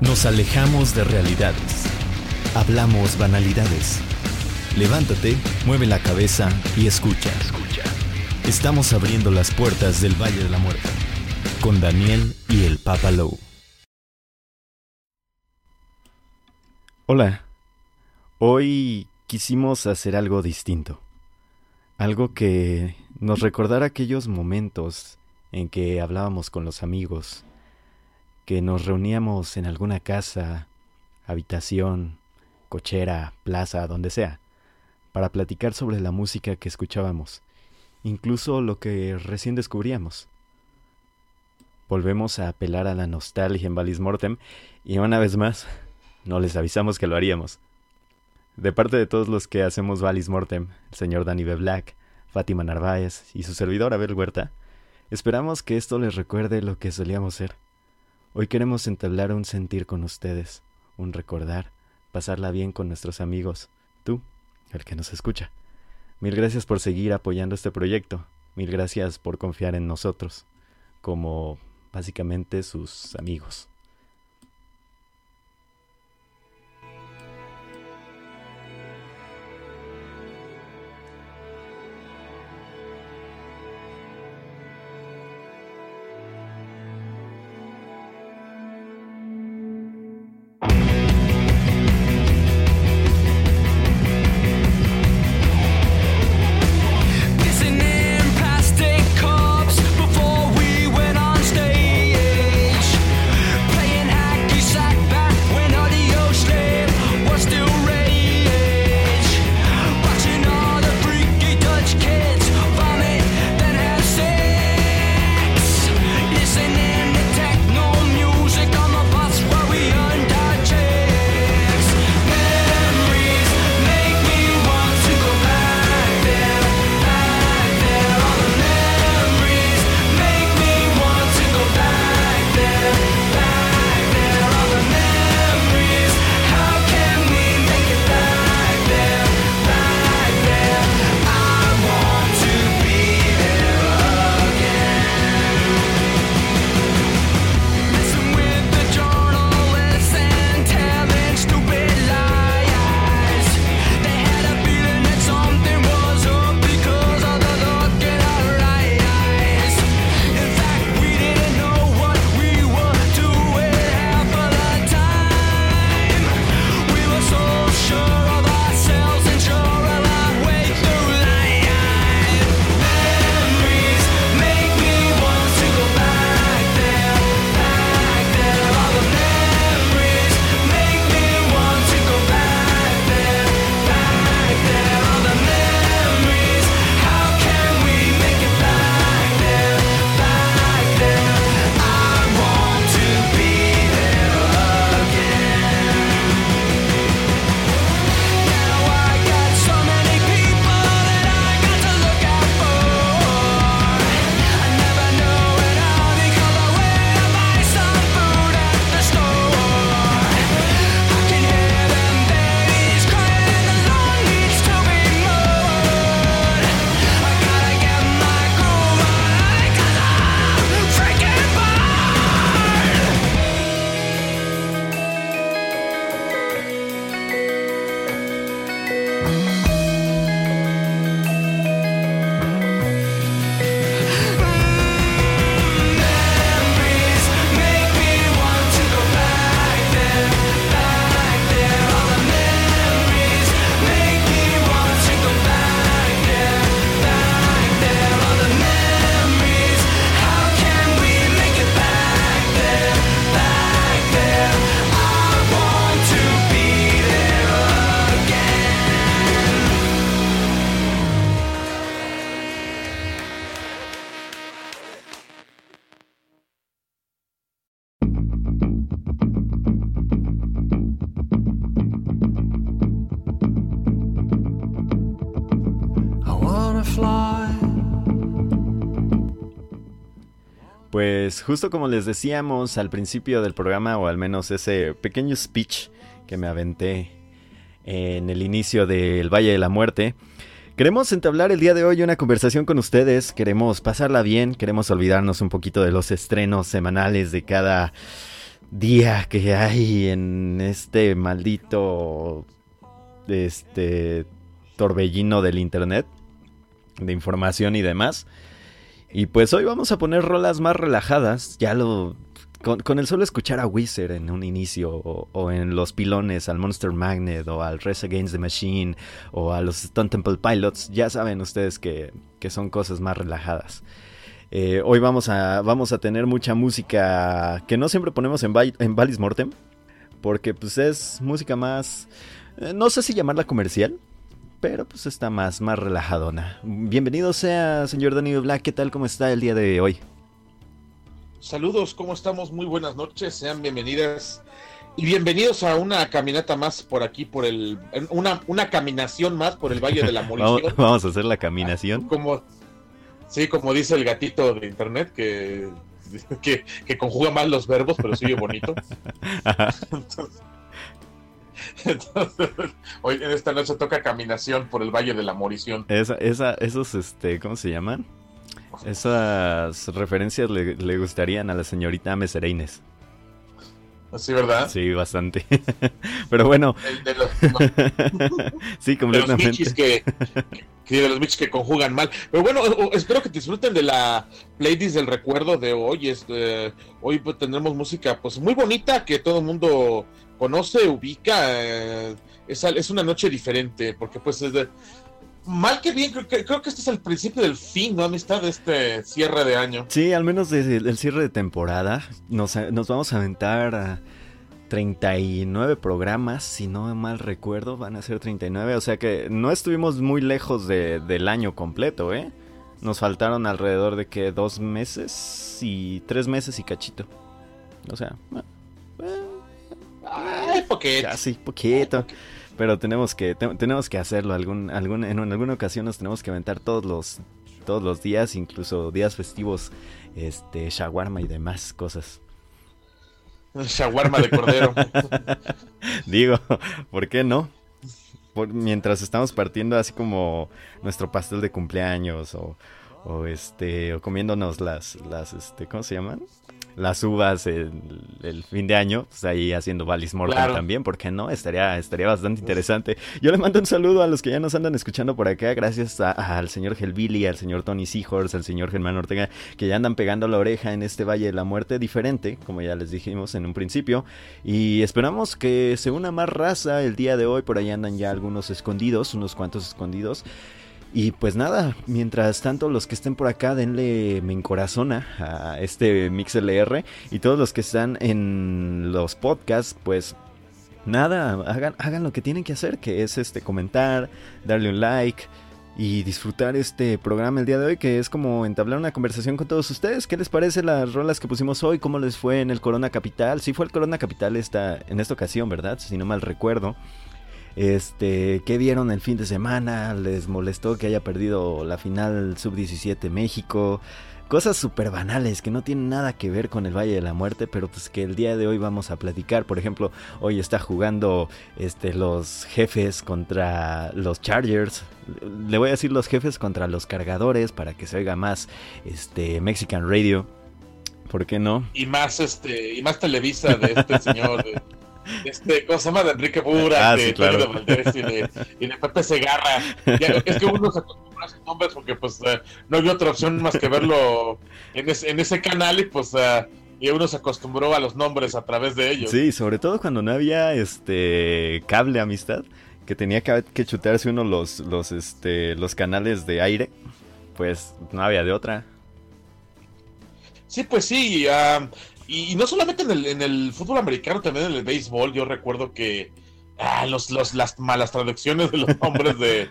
Nos alejamos de realidades. Hablamos banalidades. Levántate, mueve la cabeza y escucha. Estamos abriendo las puertas del Valle de la Muerte con Daniel y el Papa Low. Hola. Hoy quisimos hacer algo distinto. Algo que nos recordara aquellos momentos en que hablábamos con los amigos, que nos reuníamos en alguna casa, habitación, cochera, plaza, donde sea, para platicar sobre la música que escuchábamos, incluso lo que recién descubríamos. Volvemos a apelar a la nostalgia en Valis Mortem y una vez más, no les avisamos que lo haríamos. De parte de todos los que hacemos Valis Mortem, el señor Danny B. Black, Fátima Narváez y su servidor Abel Huerta, esperamos que esto les recuerde lo que solíamos ser Hoy queremos entablar un sentir con ustedes, un recordar, pasarla bien con nuestros amigos, tú, el que nos escucha. Mil gracias por seguir apoyando este proyecto, mil gracias por confiar en nosotros, como básicamente sus amigos. Pues justo como les decíamos al principio del programa, o al menos ese pequeño speech que me aventé en el inicio del Valle de la Muerte, queremos entablar el día de hoy una conversación con ustedes, queremos pasarla bien, queremos olvidarnos un poquito de los estrenos semanales de cada día que hay en este maldito este torbellino del internet de información y demás. Y pues hoy vamos a poner rolas más relajadas, ya lo con, el solo escuchar a Wizard en un inicio, o, en Los Pilones, al Monster Magnet, o al Race Against the Machine, o a los Stone Temple Pilots, ya saben ustedes que, son cosas más relajadas. Eh, hoy vamos a, vamos a tener mucha música que no siempre ponemos en, Mortem, porque pues es música más, eh, no sé si llamarla comercial, pero pues está más, más relajadona. Bienvenido sea, señor Danny Black, ¿qué tal? ¿Cómo está el día de hoy? Saludos, ¿cómo estamos? Muy buenas noches, sean bienvenidas y bienvenidos a una caminata más por aquí, por el. Una, una caminación más por el Valle de la Morición. vamos, a hacer la caminación. Como, sí, como dice el gatito de internet, que, que, conjuga mal los verbos, pero sigue bonito. Entonces, hoy en esta noche toca caminación por el Valle de la Morición. Esa, esa, esos, este, ¿cómo se llaman? Esas referencias le, gustarían a la señorita Mesereines. Sí, ¿verdad? Sí, bastante. Pero bueno. de los, sí, completamente. De los que, que, de los que conjugan mal. Pero bueno, espero que disfruten de la playlist del recuerdo de hoy. Este, hoy pues, tendremos música pues muy bonita que todo el mundo conoce, ubica. Eh, es, es, una noche diferente porque pues es de, mal que bien, creo que, creo que este es el principio del fin, ¿no? Amistad de este cierre de año. Sí, al menos desde el cierre de temporada. Nos, vamos a aventar a 39 programas, si no mal recuerdo, van a ser 39. O sea que no estuvimos muy lejos del año completo, ¿eh? Nos faltaron alrededor de que dos meses y tres meses y cachito. O sea, Ay, poquito. Casi, poquito. Pero tenemos que tenemos que hacerlo algún, algún en alguna ocasión nos tenemos que aventar todos los todos los días incluso días festivos este shawarma y demás cosas. Shawarma de cordero. Digo por qué no mientras estamos partiendo así como nuestro pastel de cumpleaños o, o este o comiéndonos las las este cómo se llaman las uvas el, fin de año, pues ahí haciendo Valis Mortal también, porque no? Estaría, estaría bastante interesante. Yo le mando un saludo a los que ya nos andan escuchando por acá, gracias al señor Helvili, al señor Tony Seahorse, al señor Germán Ortega, que ya andan pegando la oreja en este Valle de la Muerte diferente, como ya les dijimos en un principio, y esperamos que se una más raza el día de hoy, por ahí andan ya algunos escondidos, unos cuantos escondidos. Y pues nada, mientras tanto los que estén por acá denle me encorazona a este MixLR y todos los que están en los podcasts pues nada, hagan, hagan lo que tienen que hacer, que es este comentar, darle un like y disfrutar este programa el día de hoy, que es como entablar una conversación con todos ustedes. ¿Qué les parece las rolas que pusimos hoy? ¿Cómo les fue en el Corona Capital? Sí fue el Corona Capital esta, en esta ocasión, ¿verdad? Si no mal recuerdo. Este, ¿qué vieron el fin de semana? ¿Les molestó que haya perdido la final sub-17 México? Cosas súper banales que no tienen nada que ver con el Valle de la Muerte, pero pues que el día de hoy vamos a platicar. Por ejemplo, hoy está jugando este, los jefes contra los Chargers. Le voy a decir los jefes contra los cargadores para que se oiga más este, Mexican Radio. ¿Por qué no? Y más este, y más Televisa de este señor. Este, ¿cómo se llama? De Enrique Bura, ah, de, claro. Valdés y de, y de Pepe Segarra. es que uno se acostumbra a sus nombres porque pues eh, no había otra opción más que verlo en, en ese canal y pues uh, y uno se acostumbró a los nombres a través de ellos. Sí, sobre todo cuando no había este cable amistad, que tenía que, que chutarse uno los, los, este, los canales de aire, pues no había de otra. Sí, pues sí, uh, y, no solamente en el, en el, fútbol americano, también en el béisbol, yo recuerdo que ah, los, los, las malas traducciones de los nombres de...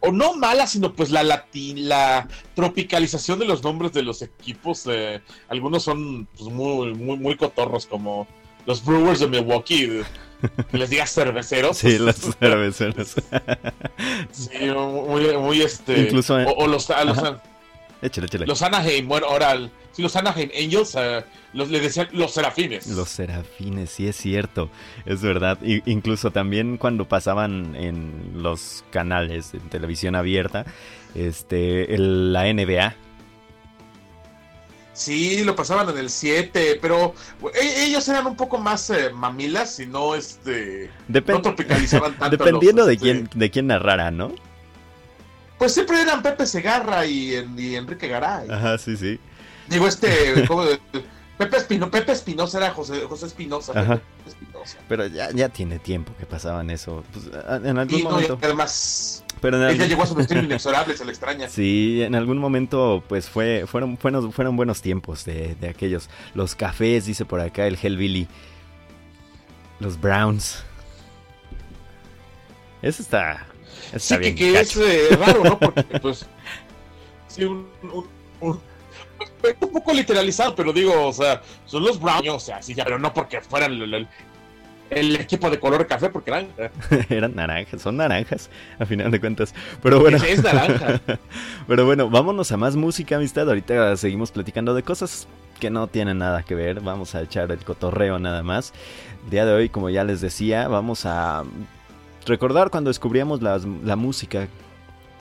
o no malas, sino pues la latin, la tropicalización de los nombres de los equipos. Eh, algunos son pues, muy, muy, muy cotorros, como los Brewers de Milwaukee. Que les diga cerveceros. Sí, los cerveceros. sí, muy, muy este. Incluso. O, los, los Anaheim, bueno, ahora sí, los Anaheim Angels uh, los, le decían los serafines. Los serafines, sí es cierto, es verdad. incluso también cuando pasaban en los canales de televisión abierta, este, la NBA. Sí, lo pasaban en el 7, pero e, ellos eran un poco más eh, mamilas y no este no tropicalizaban tanto. Dependiendo de este quién de quién narrara, ¿no? Pues siempre eran Pepe Segarra y, Enrique Garay. Ajá, sí, sí. Digo, este, Pepe Espinosa, Pepe Espinosa era José, José Espinosa. Pero ya, ya tiene tiempo que pasaban eso. Pues, en algún momento. además, pero ella llegó a su destino inexorable, se le extraña. Sí, en algún momento, pues fue, fueron, fueron, fueron buenos tiempos de, de aquellos. Los cafés, dice por acá el Hellbilly. Los Browns. Eso está. Sí, bien que, es eh, raro, ¿no? Porque, pues. Sí, un, un, poco literalizado, pero digo, o sea, son los Browns, o sea, sí, ya, pero no porque fueran el, el equipo de color café porque eran eran naranjas, son naranjas a final de cuentas. Pero bueno, es naranja. Pero bueno, vámonos a más música, amistad. Ahorita seguimos platicando de cosas que no tienen nada que ver. Vamos a echar el cotorreo nada más. El día de hoy, como ya les decía, vamos a recordar cuando descubríamos la, la música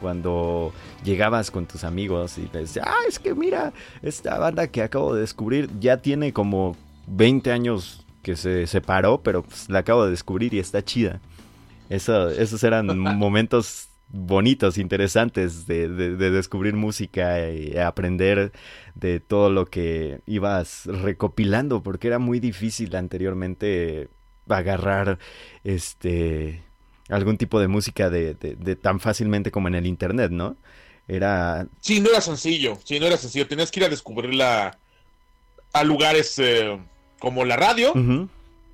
cuando llegabas con tus amigos y te decías, ah, es que mira, esta banda que acabo de descubrir ya tiene como 20 años que se separó, pero pues, la acabo de descubrir y está chida. Eso, esos eran momentos bonitos, interesantes de, descubrir música y aprender de todo lo que ibas recopilando, porque era muy difícil anteriormente agarrar este algún tipo de música de, tan fácilmente como en el internet, ¿no? Era... Sí, no era sencillo, sí, no era sencillo, tenías que ir a descubrirla a lugares... Eh, como la radio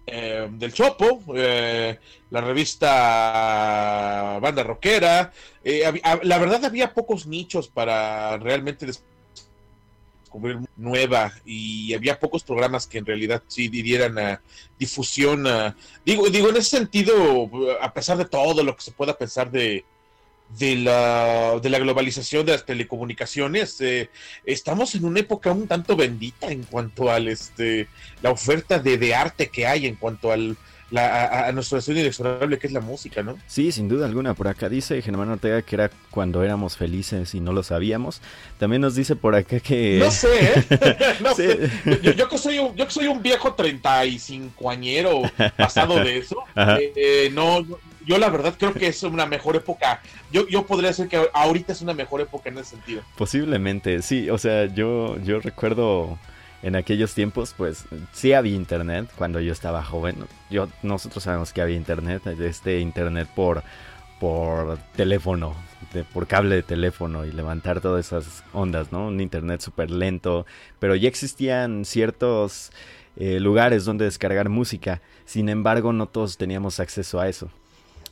eh, del Chopo, eh, la revista Banda Rockera. Eh, la verdad había pocos nichos para realmente descubrir nueva y había pocos programas que en realidad sí dieran difusión. digo, digo, en ese sentido, a pesar de todo lo que se pueda pensar de, de la, de la globalización de las telecomunicaciones, eh, estamos en una época un tanto bendita en cuanto al este la oferta de, de arte que hay en cuanto al a, nuestro estudio inexorable que es la música, ¿no? Sí, sin duda alguna. Por acá dice Germán Ortega que era cuando éramos felices y no lo sabíamos. También nos dice por acá que... No sé, ¿eh? no sé. Yo, que soy un, yo que soy un viejo 35 añero pasado de eso, eh, no, yo la verdad creo que es una mejor época. Yo, yo podría decir que ahorita es una mejor época en ese sentido. Posiblemente, sí. O sea, yo, yo recuerdo en aquellos tiempos, pues sí había internet cuando yo estaba joven. Yo, nosotros sabemos que había internet, este internet por, por teléfono, por cable de teléfono y levantar todas esas ondas, ¿no? Un internet súper lento, pero ya existían ciertos eh, lugares donde descargar música. Sin embargo, no todos teníamos acceso a eso.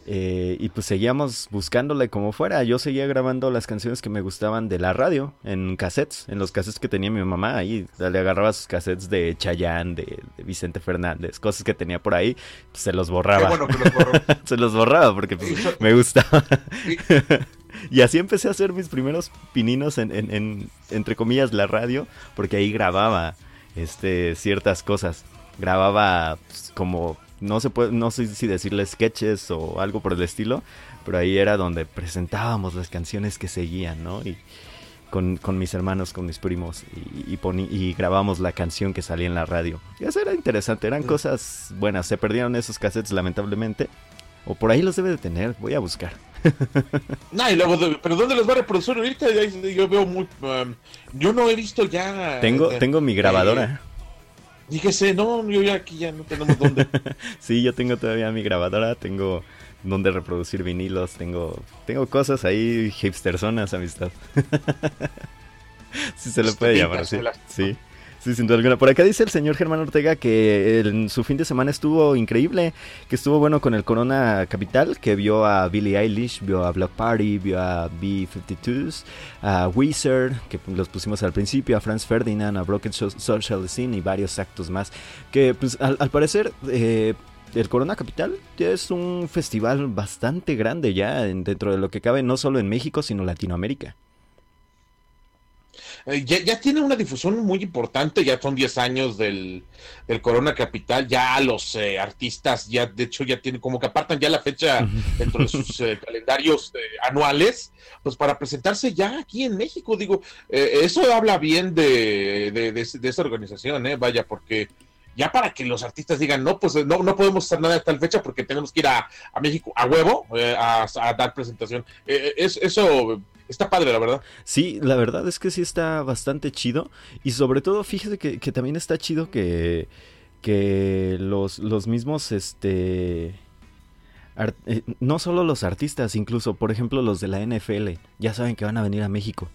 Eh, y pues seguíamos buscándole como fuera. Yo seguía grabando las canciones que me gustaban de la radio en cassettes, en los cassettes que tenía mi mamá. Ahí le agarraba sus cassettes de Chayanne, de, Vicente Fernández, cosas que tenía por ahí, pues, se los borraba. se los borraba porque pues, me gustaba. y así empecé a hacer mis primeros pininos en, en, entre comillas, la radio, porque ahí grababa este, ciertas cosas. Grababa pues, como no se puede, no sé si decirle sketches o algo por el estilo, pero ahí era donde presentábamos las canciones que seguían, ¿no? Y con, mis hermanos, con mis primos, y, y, grabamos la canción que salía en la radio. Y eso era interesante, eran cosas buenas. Se perdieron esos cassettes, lamentablemente. O por ahí los debe de tener, voy a buscar. no, y luego, pero ¿dónde los va a reproducir ahorita? Yo veo muy. Um, yo no he visto ya. Tengo, eh, tengo mi grabadora. Eh, Dígese, no, yo ya aquí ya no tenemos dónde. sí, yo tengo todavía mi grabadora, tengo donde reproducir vinilos, tengo tengo cosas ahí hipsterzonas, amistad. sí se le puede llamar así. Sí. Sí, alguna. Por acá dice el señor Germán Ortega que en su fin de semana estuvo increíble, que estuvo bueno con el Corona Capital, que vio a Billie Eilish, vio a Block Party, vio a B-52s, a Weezer, que los pusimos al principio, a Franz Ferdinand, a Broken Social Scene y varios actos más. Que pues, al, parecer... Eh, el Corona Capital ya es un festival bastante grande ya dentro de lo que cabe, no solo en México, sino Latinoamérica. Eh, ya, tiene una difusión muy importante, ya son 10 años del, Corona Capital, ya los eh, artistas ya de hecho ya tienen como que apartan ya la fecha dentro de sus eh, calendarios anuales, pues para presentarse ya aquí en México, digo, eso habla bien de, de, de, esa organización, eh, vaya, porque ya para que los artistas digan, no, pues no, no podemos hacer nada de tal fecha porque tenemos que ir a, México a huevo a, dar presentación. es, eso está padre, la verdad. Sí, la verdad es que sí está bastante chido. Y sobre todo, fíjese que, también está chido que, que los, los mismos, este... Eh, no solo los artistas, incluso, por ejemplo, los de la NFL, ya saben que van a venir a México.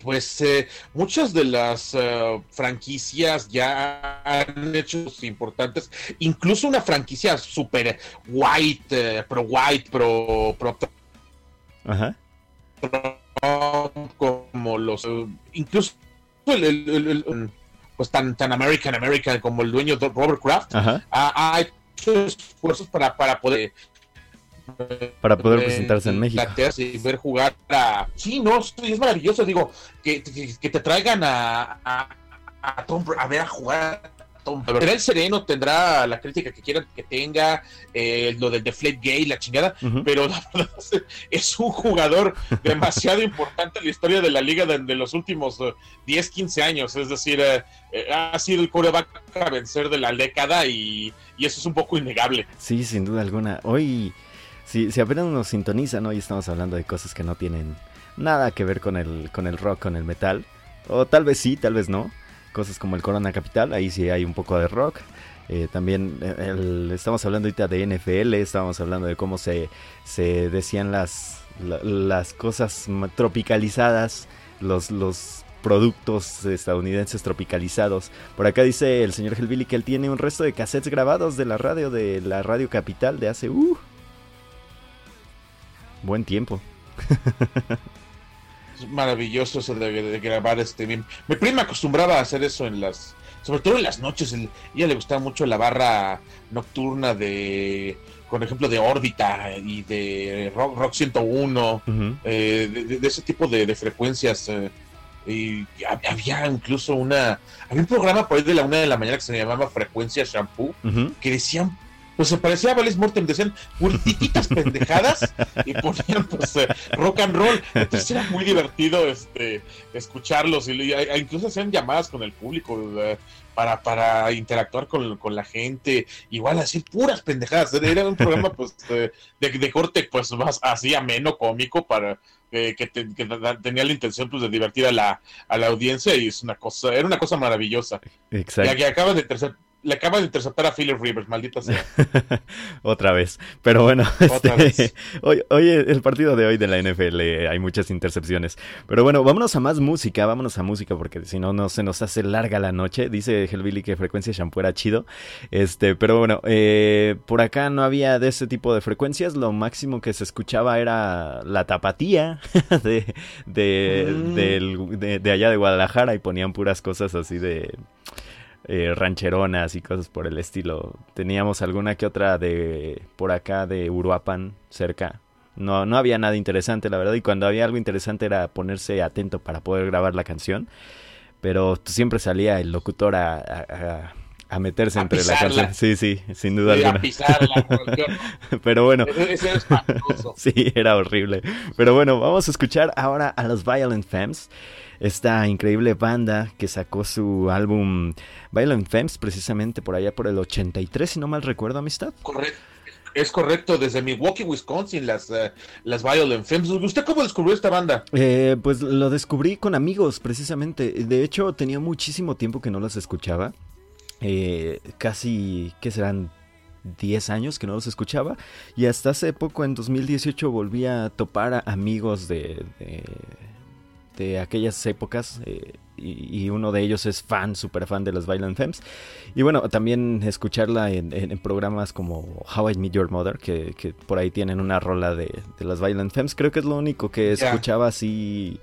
Pues eh, muchas de las eh, franquicias ya han hecho importantes, incluso una franquicia super white, pro white, pro, pro Ajá como los eh, incluso el, pues tan tan American American como el dueño de Robert Kraft ha, hecho esfuerzos para, para poder para poder presentarse en México. y ver jugar a sí no es maravilloso digo que, que, te traigan a, a, a, Tom, a ver a jugar Tendrá el sereno, tendrá la crítica que quieran que tenga, eh, lo del Deflate Gay, la chingada, pero la verdad es un jugador demasiado importante en la historia de la liga de, los últimos 10, eh, 15 años. Es decir, eh, ha sido el coreback a vencer de la década y, eso es un poco innegable. Sí, sin duda alguna. Hoy, si, si apenas nos sintonizan, hoy estamos hablando de cosas que no tienen nada que ver con el, con el rock, con el metal. O tal vez sí, tal vez no cosas como el Corona Capital, ahí sí hay un poco de rock. Eh, también eh, estamos hablando ahorita de NFL, estamos hablando de cómo se, se decían las, las cosas tropicalizadas, los, los productos estadounidenses tropicalizados. Por acá dice el señor Helvili que él tiene un resto de cassettes grabados de la radio, de la Radio Capital de hace... Uh, buen tiempo. Es maravilloso eso de, grabar este Mi prima acostumbraba a hacer eso en las, sobre todo en las noches. El, ella le gustaba mucho la barra nocturna de, por ejemplo, de órbita y de rock, rock 101, eh, de, ese tipo de, frecuencias. Eh, y había incluso una, había un programa por ahí de la una de la mañana que se llamaba Frecuencia Shampoo, que decían pues se parecía a Valis Mortem, decían purititas pendejadas y ponían pues eh, rock and roll. Entonces era muy divertido este escucharlos y, incluso hacían llamadas con el público eh, para, para interactuar con, la gente, igual así puras pendejadas. Era un programa pues de, de, corte pues más así ameno, cómico para que, tenía la intención pues de divertir a la, a la audiencia y es una cosa, era una cosa maravillosa. Exacto. Y que acaba de tercer le acaba de interceptar a Philip Rivers, maldita sea. Otra vez. Pero bueno, este, hoy, el partido de hoy de la NFL eh, hay muchas intercepciones. Pero bueno, vámonos a más música, vámonos a música porque si no, no se nos hace larga la noche. Dice Hellbilly que frecuencia shampoo era chido. Este, pero bueno, eh, por acá no había de ese tipo de frecuencias. Lo máximo que se escuchaba era la tapatía de, de, de, de allá de Guadalajara y ponían puras cosas así de eh, rancheronas y cosas por el estilo. Teníamos alguna que otra de por acá de Uruapan cerca. No, no había nada interesante, la verdad, y cuando había algo interesante era ponerse atento para poder grabar la canción. Pero siempre salía el locutor a, a, meterse entre la canción. Sí, sí, sin duda alguna. Pero bueno. sí, era horrible. Pero bueno, vamos a escuchar ahora a los Violent Femmes esta increíble banda que sacó su álbum Violent Femmes precisamente por allá por el 83, si no mal recuerdo, amistad. Correcto. Es correcto, desde Milwaukee, Wisconsin, las, uh, las Violent Femmes. ¿Usted cómo descubrió esta banda? Eh, pues lo descubrí con amigos, precisamente. De hecho, tenía muchísimo tiempo que no las escuchaba. Eh, casi, ¿qué serán? 10 años que no los escuchaba y hasta hace poco en 2018 volví a topar a amigos de de aquellas épocas eh, y, uno de ellos es fan, súper fan de las Violent Femmes. Y bueno, también escucharla en, programas como How I Meet Your Mother, que, por ahí tienen una rola de, las Violent Femmes. Creo que es lo único que escuchaba así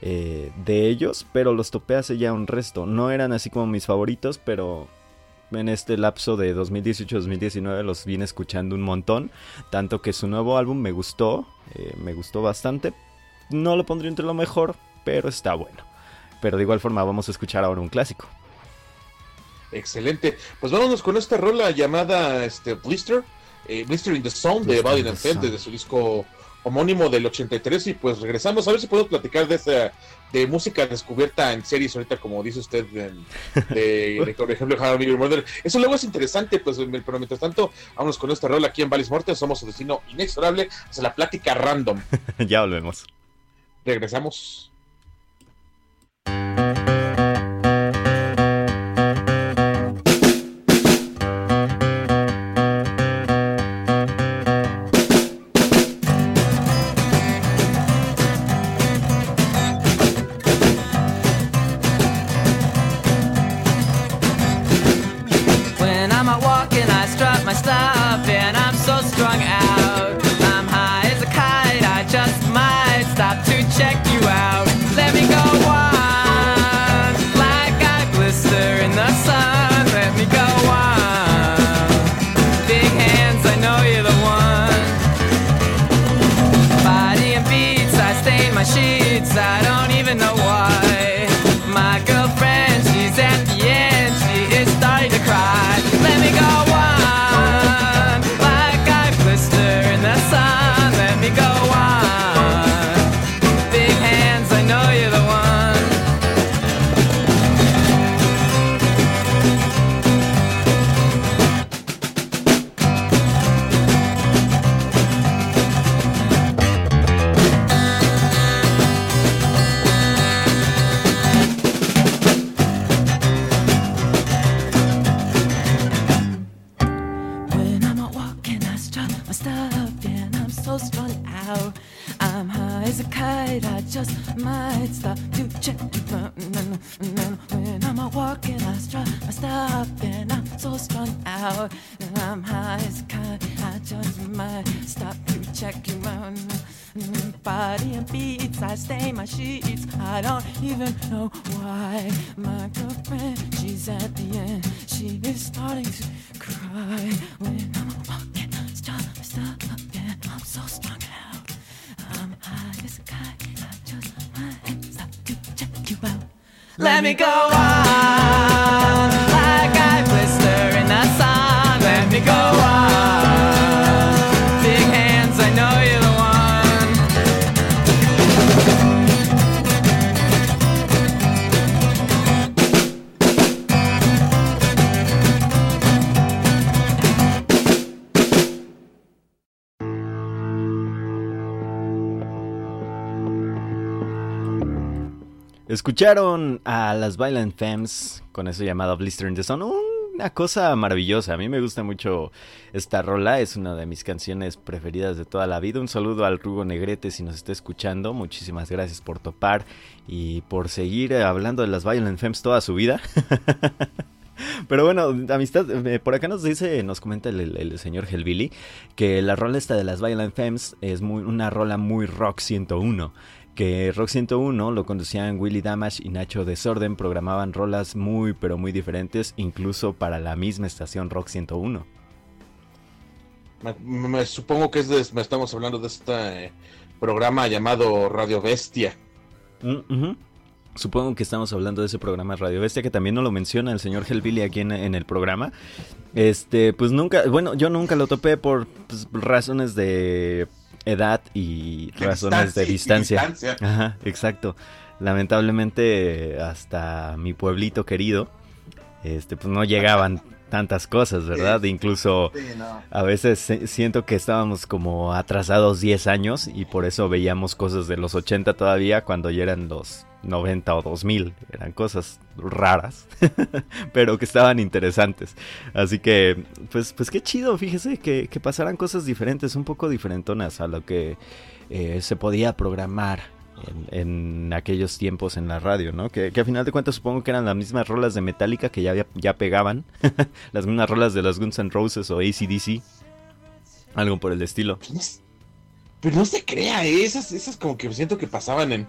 eh, de ellos, pero los topé hace ya un resto. No eran así como mis favoritos, pero en este lapso de 2018-2019 los vine escuchando un montón. Tanto que su nuevo álbum me gustó, eh, me gustó bastante, no lo pondría entre lo mejor, pero está bueno. Pero de igual forma vamos a escuchar ahora un clásico. Excelente. Pues vámonos con esta rola llamada este, Blister, eh, Blister in the Zone de Valiant Femme, desde su disco homónimo del 83 y pues regresamos. A ver si podemos platicar de esa de música descubierta en series ahorita como dice usted de, por ejemplo How Murder eso luego es interesante pues pero mientras tanto vámonos con esta rola aquí en Valis Morte somos su destino inexorable. Hacia la plática random. Ya volvemos. Regresamos just might stop to check you out, And when I'm walking, I stop, I stop and I'm so strung out. And I'm high as a kite. I just might stop to check you out. Body and beats, I stain my sheets. I don't even know why. My girlfriend, she's at the end. She is starting to cry when I'm out walking. Stop, stop, and I'm so strung out. I'm high as a kite. Let me go on. Escucharon a las Violent Femmes con eso llamado Blister in the Sun. Una cosa maravillosa. A mí me gusta mucho esta rola. Es una de mis canciones preferidas de toda la vida. Un saludo al Rugo Negrete si nos está escuchando. Muchísimas gracias por topar y por seguir hablando de las Violent Femmes toda su vida. Pero bueno, amistad, eh, por acá nos dice, nos comenta el, señor Helvili que la rola esta de las Violent Femmes es muy, una rola muy rock 101 que Rock 101 lo conducían Willy Damage y Nacho Desorden, programaban rolas muy pero muy diferentes, incluso para la misma estación Rock 101. Me, supongo que es me estamos hablando de este programa llamado Radio Bestia. Mm, supongo que estamos hablando de ese programa Radio Bestia, que también no lo menciona el señor Helvili aquí en, el programa. Este, pues nunca, bueno, yo nunca lo topé por pues, razones de edad y razones de distancia. Ajá, exacto. Lamentablemente hasta mi pueblito querido, este, pues no llegaban tantas cosas, ¿verdad? Incluso a veces siento que estábamos como atrasados 10 años y por eso veíamos cosas de los 80 todavía cuando ya eran los 90 o 2000. Eran cosas raras, pero que estaban interesantes. Así que, pues, pues qué chido, fíjese que, que pasaran cosas diferentes, un poco diferentonas a lo que eh, se podía programar. En, aquellos tiempos en la radio, ¿no? Que, que a final de cuentas supongo que eran las mismas rolas de Metallica que ya, ya pegaban, las mismas rolas de los Guns N' Roses o ACDC, algo por el estilo. Pero no se crea, ¿eh? esas, esas como que siento que pasaban en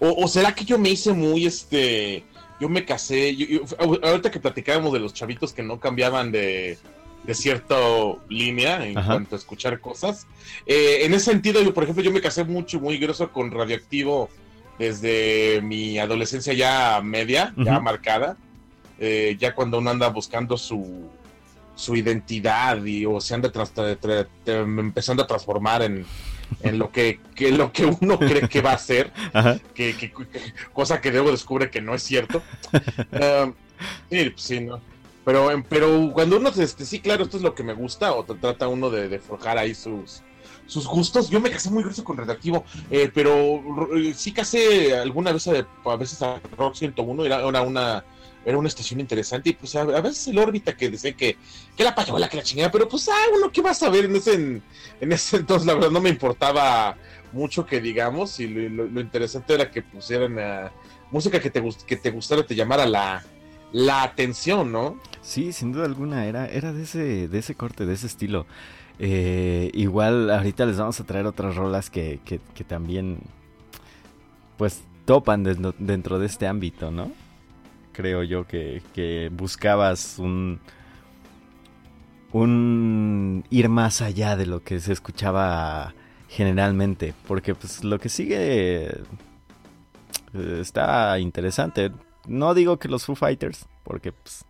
O, será que yo me hice muy, este, yo me casé, ahorita que platicábamos de los chavitos que no cambiaban de, de cierta línea en cuanto a escuchar cosas, eh, en ese sentido, yo, por ejemplo, yo me casé mucho, muy grosso con Radioactivo desde mi adolescencia ya media, ya marcada, eh, ya cuando uno anda buscando su, su identidad y o se anda empezando a transformar en, en lo que, lo que uno cree que va a ser, que, cosa que luego descubre que no es cierto. Ah, sí, pues sí, ¿no? Pero, pero cuando uno, este, sí, claro, esto es lo que me gusta, o trata uno de, forjar ahí sus, sus gustos. Yo me casé muy grueso con Redactivo, eh, pero eh, sí casé alguna vez a, a veces a Rock 101, era, era una era una estación interesante y pues a, veces el órbita que decía que, que la payola, que la chingada, pero pues ah, uno qué vas a ver en ese, en, ese entonces la verdad no me importaba mucho que digamos y lo, interesante era que pusieran música que te, que te gustara, te llamara la, la atención, ¿no? Sí, sin duda alguna, era, era de, ese, de ese corte, de ese estilo. Eh, igual ahorita les vamos a traer otras rolas que, que, que también pues topan dentro de este ámbito, ¿no? Creo yo, que, buscabas un, un ir más allá de lo que se escuchaba generalmente, porque pues lo que sigue eh, está interesante. No digo que los Foo Fighters, porque pues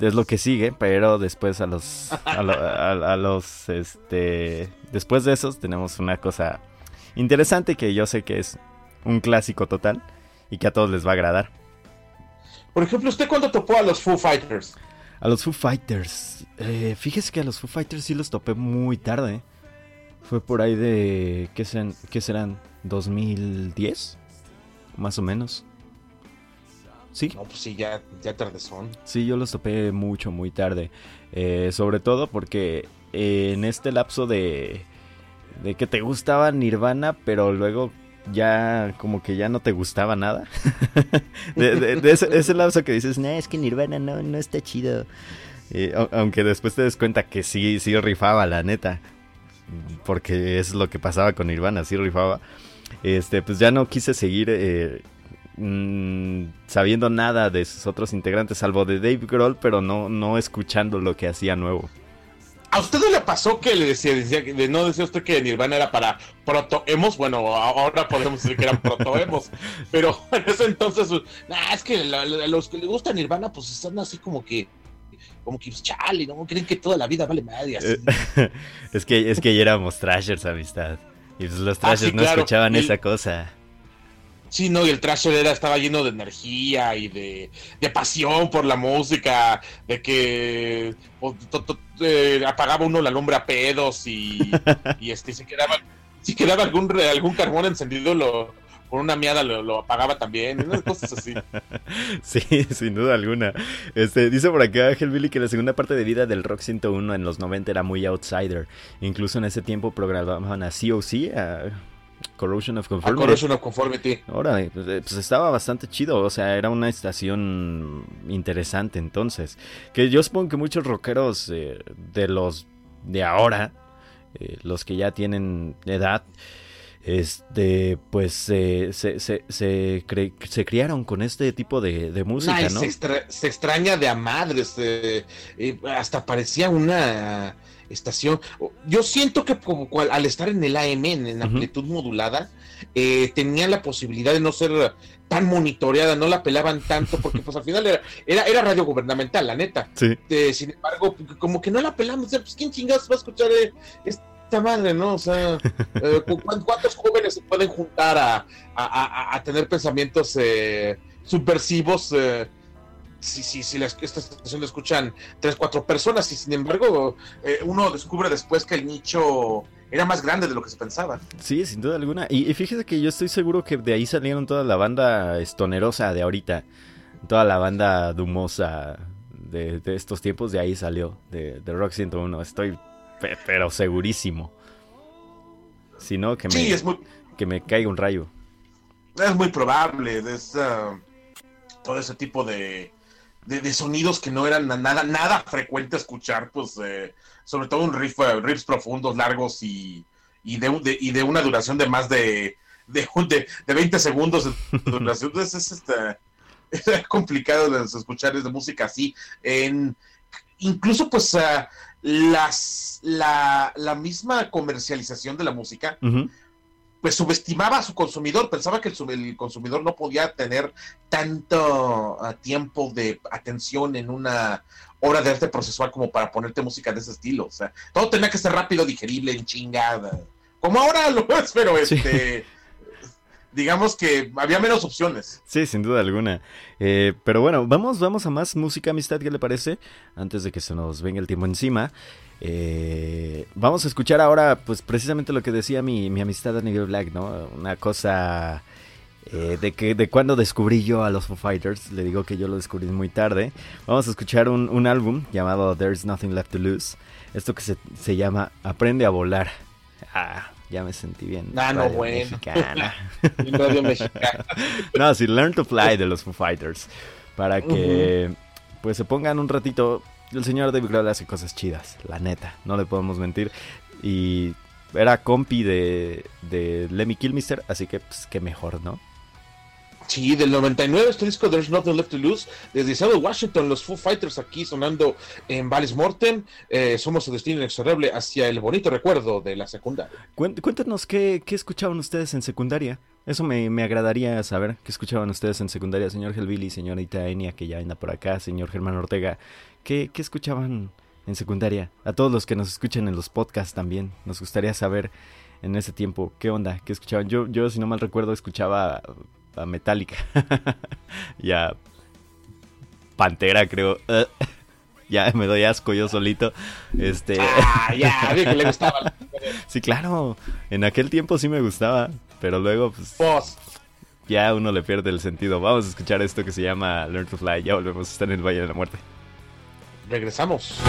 es lo que sigue, pero después a los a, los este después de esos tenemos una cosa interesante que yo sé que es un clásico total y que a todos les va a agradar. Por ejemplo, ¿usted cuándo topó a los Foo Fighters? A los Foo Fighters. Eh, fíjese que a los Foo Fighters sí los topé muy tarde. Fue por ahí de. ¿Qué serán? ¿Qué serán? ¿2010? Más o menos. Sí. No, pues sí, ya, ya tarde son. Sí, yo los topé mucho, muy tarde. Eh, sobre todo porque eh, en este lapso de. de que te gustaba Nirvana, pero luego ya como que ya no te gustaba nada. de, ese, lapso que dices, no, es que Nirvana no, no está chido. aunque después te des cuenta que sí, sí rifaba, la neta. Porque es lo que pasaba con Nirvana, sí rifaba. Este, pues ya no quise seguir eh, mm, sabiendo nada de sus otros integrantes, salvo de Dave Grohl, pero no, no escuchando lo que hacía nuevo. ¿A usted le pasó que le decía, decía de, no decía usted que Nirvana era para protoemos? Bueno, ahora podemos decir que eran protoemos, pero en ese entonces, nah, es que los que le gusta Nirvana, pues están así como que, como que, pues, chale, ¿no? Creen que toda la vida vale madre. Así. es que, es que ya éramos trashers, amistad. Y pues los ah, trashers no escuchaban esa cosa. Sí, no, y el trasher era, estaba lleno de energía y de, pasión por la música, de que eh, apagaba uno la lumbre a pedos y, y este, si quedaba, si quedaba algún, algún carbón encendido, lo, con una miada lo, apagaba también, unas cosas así. sí, sin duda alguna. Este, dice por acá Billy que la segunda parte de vida del Rock 101 en los 90 era muy outsider. Incluso en ese tiempo programaban a COC, a Corrosion of Conformity. Corrosion of Conformity. Ahora, pues, eh, pues, estaba bastante chido, o sea, era una estación interesante entonces. Que yo supongo que muchos rockeros eh, de los de ahora, eh, los que ya tienen edad, este, pues se, se, se, criaron con este tipo de, música, ¿no? Se, extraña de a madres, hasta parecía una estación. Yo siento que como al estar en el AM, en, amplitud modulada, eh, tenían la posibilidad de no ser tan monitoreada, no la pelaban tanto, porque pues al final era, era, radio gubernamental, la neta. Eh, sin embargo, como que no la pelamos, pues quién chingados va a escuchar eh, esta madre, ¿no? O sea, ¿cuántos jóvenes se pueden juntar a, a tener pensamientos subversivos? Si, si, si esta estación lo escuchan tres, cuatro personas y sin embargo eh, uno descubre después que el nicho era más grande de lo que se pensaba. Sí, sin duda alguna. Y, fíjese que yo estoy seguro que de ahí salieron toda la banda estonerosa de ahorita, toda la banda dumosa de, estos tiempos, de ahí salió, de, de Rock 101. Estoy pero segurísimo. Si no, que me, que me caiga un rayo. Es muy probable, es, uh, todo ese tipo de, de, sonidos que no eran nada, nada frecuente escuchar, pues eh, sobre todo un riff, eh, riffs profundos, largos y, y, de, y de una duración de más de, de, de 20 segundos de duración. Entonces es, este, complicado escuchar de música así. En, incluso pues las, la, la misma comercialización de la música pues subestimaba a su consumidor, pensaba que el, consumidor no podía tener tanto ah, tiempo de atención en una obra de arte procesual como para ponerte música de ese estilo. O sea, todo tenía que ser rápido, digerible, en chingada. Como ahora lo es, pero este digamos que había menos opciones. Sí, sin duda alguna. Eh, pero bueno, vamos, vamos a más música, amistad, ¿qué le parece? Antes de que se nos venga el tiempo encima. Eh, vamos a escuchar ahora, pues precisamente lo que decía mi, mi amistad a nivel Black, ¿no? Una cosa eh, de que de cuando descubrí yo a los Foo Fighters. Le digo que yo lo descubrí muy tarde. Vamos a escuchar un, un álbum llamado There's Nothing Left to Lose. Esto que se, se llama Aprende a volar. Ah, ya me sentí bien. Ah, no, bueno. Mexicana. no, sí, Learn to Fly de los Foo Fighters. Para que pues se pongan un ratito. El señor David Grohl hace cosas chidas, la neta, no le podemos mentir. Y era compi de, de Lemmy Kilmister, así que pues qué mejor, ¿no? Sí, del 99 este disco There's Nothing Left to Lose, desde Seattle, Washington, los Foo Fighters aquí sonando en Valles Morten, eh, somos su destino inexorable hacia el bonito recuerdo de la secundaria. Cuéntanos qué, qué escuchaban ustedes en secundaria. Eso me, me, agradaría saber qué escuchaban ustedes en secundaria, señor Helvili, señorita Enia, que ya anda por acá, señor Germán Ortega. ¿Qué, qué escuchaban en secundaria? A todos los que nos escuchan en los podcasts también, nos gustaría saber en ese tiempo qué onda, qué escuchaban. Yo, yo si no mal recuerdo, escuchaba a Metallica y a Pantera, creo. ya me doy asco yo solito. Este. Ah, ya, que le gustaba. sí, claro. En aquel tiempo sí me gustaba. Pero luego, pues. Ya uno le pierde el sentido. Vamos a escuchar esto que se llama Learn to Fly. Ya volvemos a estar en el Valle de la Muerte. Regresamos.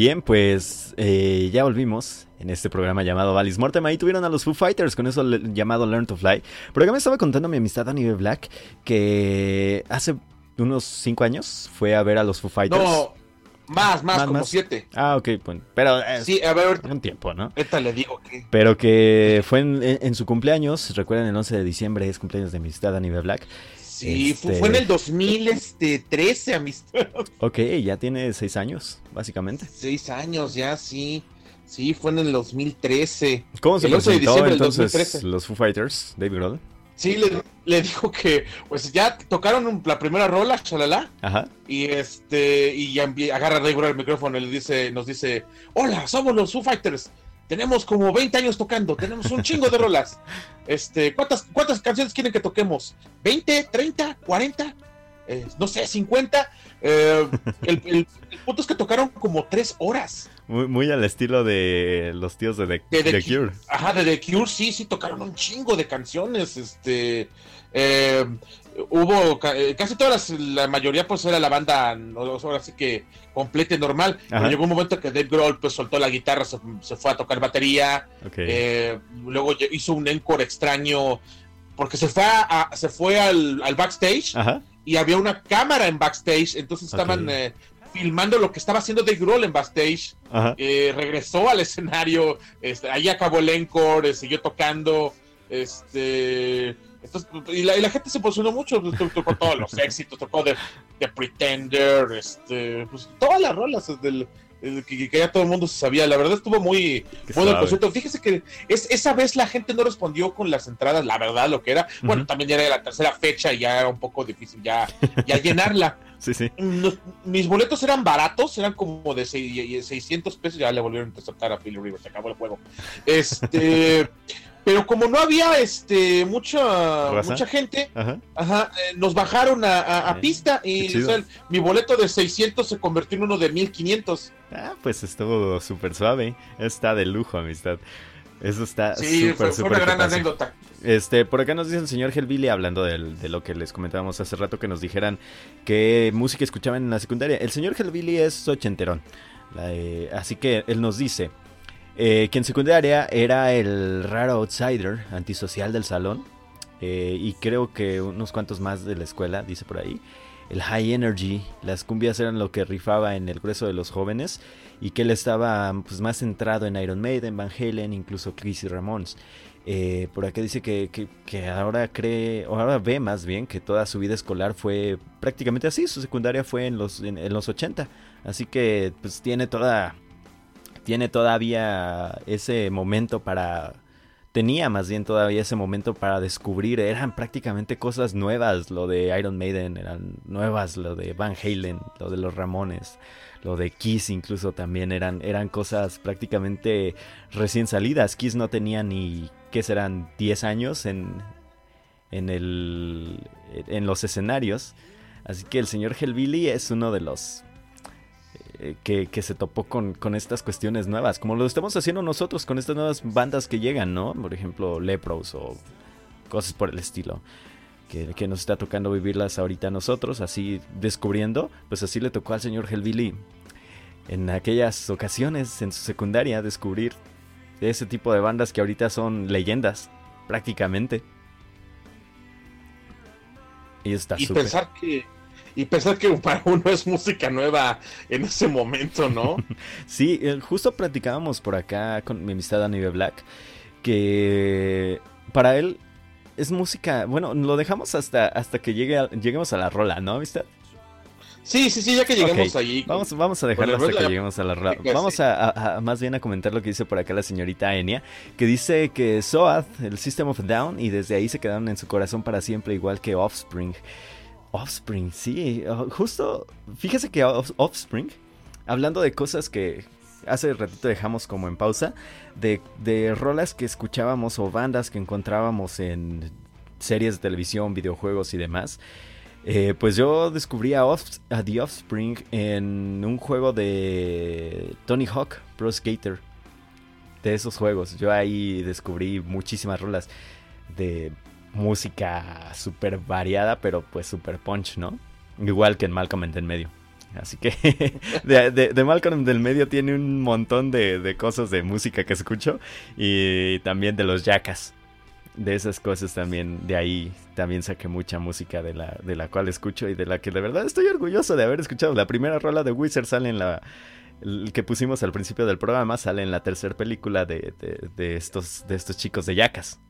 Bien, pues eh, ya volvimos en este programa llamado Valis Mortem. Ahí tuvieron a los Foo Fighters con eso llamado Learn to Fly. Pero acá me estaba contando mi amistad Daniel Black que hace unos 5 años fue a ver a los Foo Fighters. No, más, más, como 7. Ah, ok, bueno, pero sí, a ver, un tiempo, ¿no? Esta le digo que... Pero que fue en, su cumpleaños, recuerden el 11 de diciembre es cumpleaños de mi amistad Daniel Black. Sí, fue, en el 2013, este, amistad. Ok, ya tiene seis años, básicamente. Seis años, ya, sí. Sí, fue en el 2013. ¿Cómo se el presentó entonces los Foo Fighters, David Grohl? Sí, le, dijo que, pues ya tocaron la primera rola, chalala. Ajá. Y este, y agarra Dave Grohl el micrófono y le dice, nos dice, hola, somos los Foo Fighters tenemos como 20 años tocando, tenemos un chingo de rolas. Este, ¿cuántas, ¿Cuántas canciones quieren que toquemos? ¿20, 30, 40? no sé, 50. Eh, el, punto es que tocaron como 3 horas. Muy, muy, al estilo de los tíos de The, Cure. Ajá, de The Cure, sí, sí, tocaron un chingo de canciones. Este. Eh, hubo eh, casi todas la mayoría pues era la banda ahora sí que completa y normal pero llegó un momento que Dave Grohl pues soltó la guitarra se, fue a tocar batería eh, luego hizo un encore extraño porque se fue se fue al, backstage y había una cámara en backstage entonces estaban eh, filmando lo que estaba haciendo Dave Grohl en backstage regresó al escenario este, ahí acabó el encore siguió tocando este y, la, gente se emocionó mucho, pues, tocó todos los éxitos, tocó de, Pretender, este, pues, todas las rolas del, que, ya todo el mundo se sabía. La verdad estuvo muy bueno el concierto. Fíjese que es, esa vez la gente no respondió con las entradas, la verdad, lo que era. Bueno, también ya era la tercera fecha y ya era un poco difícil ya, ya llenarla. sí, sí. mis boletos eran baratos, eran como de 600 pesos. Ya le volvieron a interceptar a Philly Rivers, se acabó el juego. Este. Pero como no había este mucha mucha gente, ajá. Eh, nos bajaron a, pista y mi boleto de 600 se convirtió en uno de 1500. Ah, pues estuvo súper suave. Está de lujo, amistad. Eso está sí, fue, una gran anécdota. Este, por acá nos dice el señor Helvili, hablando de, lo que les comentábamos hace rato, que nos dijeran qué música escuchaban en la secundaria. El señor Helvili es ochenterón. así que él nos dice, eh, que en secundaria era el raro outsider antisocial del salón. Eh, y creo que unos cuantos más de la escuela, dice por ahí. El high energy, las cumbias eran lo que rifaba en el grueso de los jóvenes. Y que él estaba pues, más centrado en Iron Maiden, Van Halen, incluso Chris y Ramones. Eh, por acá dice que, que, ahora cree, o ahora ve más bien que toda su vida escolar fue prácticamente así. Su secundaria fue en los, en, en los 80. Así que pues tiene toda tiene todavía ese momento para tenía más bien todavía ese momento para descubrir, eran prácticamente cosas nuevas, lo de Iron Maiden eran nuevas, lo de Van Halen, lo de los Ramones, lo de Kiss incluso también eran, eran cosas prácticamente recién salidas. Kiss no tenía ni, ¿qué serán? 10 años en, en, el, en los escenarios. Así que el señor Hellbilly es uno de los eh, que, se topó con, estas cuestiones nuevas, como lo estamos haciendo nosotros con estas nuevas bandas que llegan, ¿no? Por ejemplo, Lepros o cosas por el estilo. Que, nos está tocando vivirlas ahorita nosotros, así descubriendo, pues así le tocó al señor Helvili en aquellas ocasiones en su secundaria descubrir ese tipo de bandas que ahorita son leyendas, prácticamente. Y está Y pensar que y pensar que para uno es música nueva en ese momento, ¿no? sí, eh, justo platicábamos por acá con mi amistad Anibe Black que para él es música, bueno, lo dejamos hasta, hasta que llegue lleguemos a la rola, ¿no, amistad? Sí, sí, sí, ya que lleguemos allí. Vamos, vamos a dejarlo hasta que lleguemos a la rola. Vamos a, más bien a comentar lo que dice por acá la señorita Enya, que dice que Soath, el System of Down, y desde ahí se quedaron en su corazón para siempre, igual que Offspring. Offspring, sí. Oh, justo, fíjese que Offspring, hablando de cosas que hace ratito dejamos como en pausa, de, de rolas que escuchábamos o bandas que encontrábamos en series de televisión, videojuegos y demás. Eh, pues yo descubrí a, The Offspring en un juego de Tony Hawk Pro Skater. De esos juegos. Yo ahí descubrí muchísimas rolas de música súper variada, pero pues súper punch, ¿no? Igual que en Malcolm en medio. Así que de, de, Malcolm del medio tiene un montón de, de, cosas de música que escucho y también de los Jackas. De esas cosas también, de ahí también saqué mucha música de la, de la cual escucho y de la que de verdad estoy orgulloso de haber escuchado. La primera rola de Wizard sale en la, el que pusimos al principio del programa sale en la tercera película de, de, estos, de estos chicos de Yacas.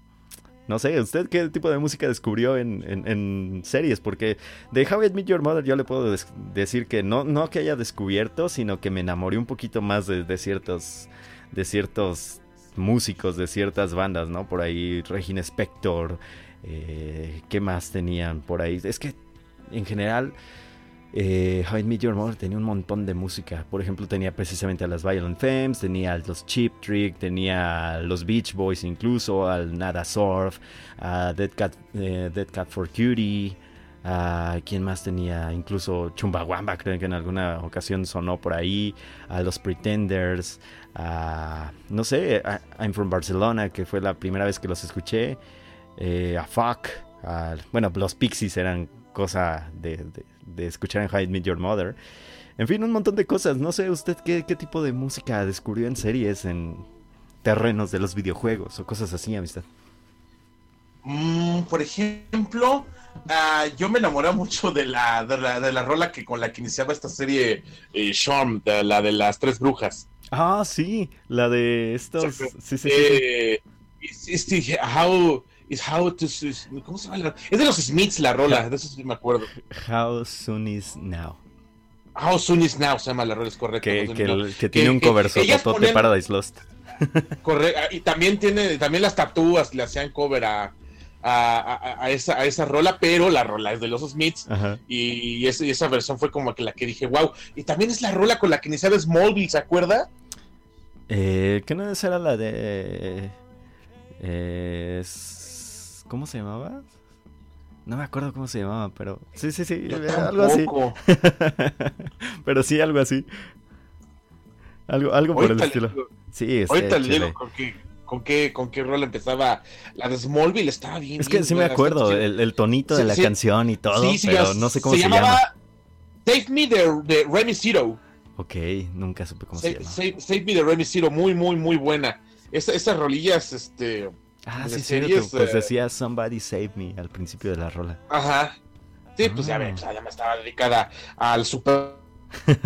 No sé, ¿usted qué tipo de música descubrió en, en, series? Porque de How I Your Mother yo le puedo decir que no, no que haya descubierto, sino que me enamoré un poquito más de, ciertos, de ciertos músicos, de ciertas bandas, ¿no? Por ahí Regina Spector, eh, ¿qué más tenían por ahí? Es que en general eh, How I Met Your Mother tenía un montón de música. Por ejemplo, tenía precisamente a las Violent Femmes, tenía a los Chip Trick, tenía a los Beach Boys incluso, al Nada Surf, a Dead Cat, eh, Dead Cat for Cutie. A quién más tenía, incluso Chumbawamba, creo que en alguna ocasión sonó por ahí. A los Pretenders, a no sé, a I'm from Barcelona, que fue la primera vez que los escuché. Eh, a Fuck, bueno, los Pixies eran cosa de, escuchar en Hide Meet Your Mother. En fin, un montón de cosas. No sé usted qué, tipo de música descubrió en series, en terrenos de los videojuegos o cosas así, amistad. Mm, por ejemplo, ah, yo me enamoré mucho de la, de la, rola que con la que iniciaba esta serie eh, la de las tres brujas. Ah, sí, la de estos. Sí, sí, sí. Eh, how, is how to, ¿cómo se llama? Es de los Smiths la rola, de eso sí me acuerdo. How soon is now. How soon is now se llama la rola, es correcto. Que, que, tiene un cover de Paradise Lost. Correcto, y también tiene, también las tatúas le hacían cover a, a, a, esa, a esa rola, pero la rola es de los Smiths y, esa versión fue como que la que dije, wow. Y también es la rola con la que iniciaba Smallville, ¿se acuerda? Eh, ¿Qué no era la de... Eh, ¿Cómo se llamaba? No me acuerdo cómo se llamaba, pero sí, sí, sí, algo así. pero sí, algo así. Algo, algo por el estilo. Sí, Ahorita le digo con qué, con qué, con qué rol empezaba. La de Smallville estaba bien. Es que sí me acuerdo, el, tonito de la canción y todo, pero no sé cómo se, se llama. Save Me de, de Remy Zero. Ok, nunca supe cómo se llama. Save, Me de Remy Zero, muy, muy, muy buena. esas rolillas, este Ah, sí, sí, pues decía Somebody Save Me al principio de la rola. Ajá. Sí, pues ya ven, ya me estaba dedicada al super.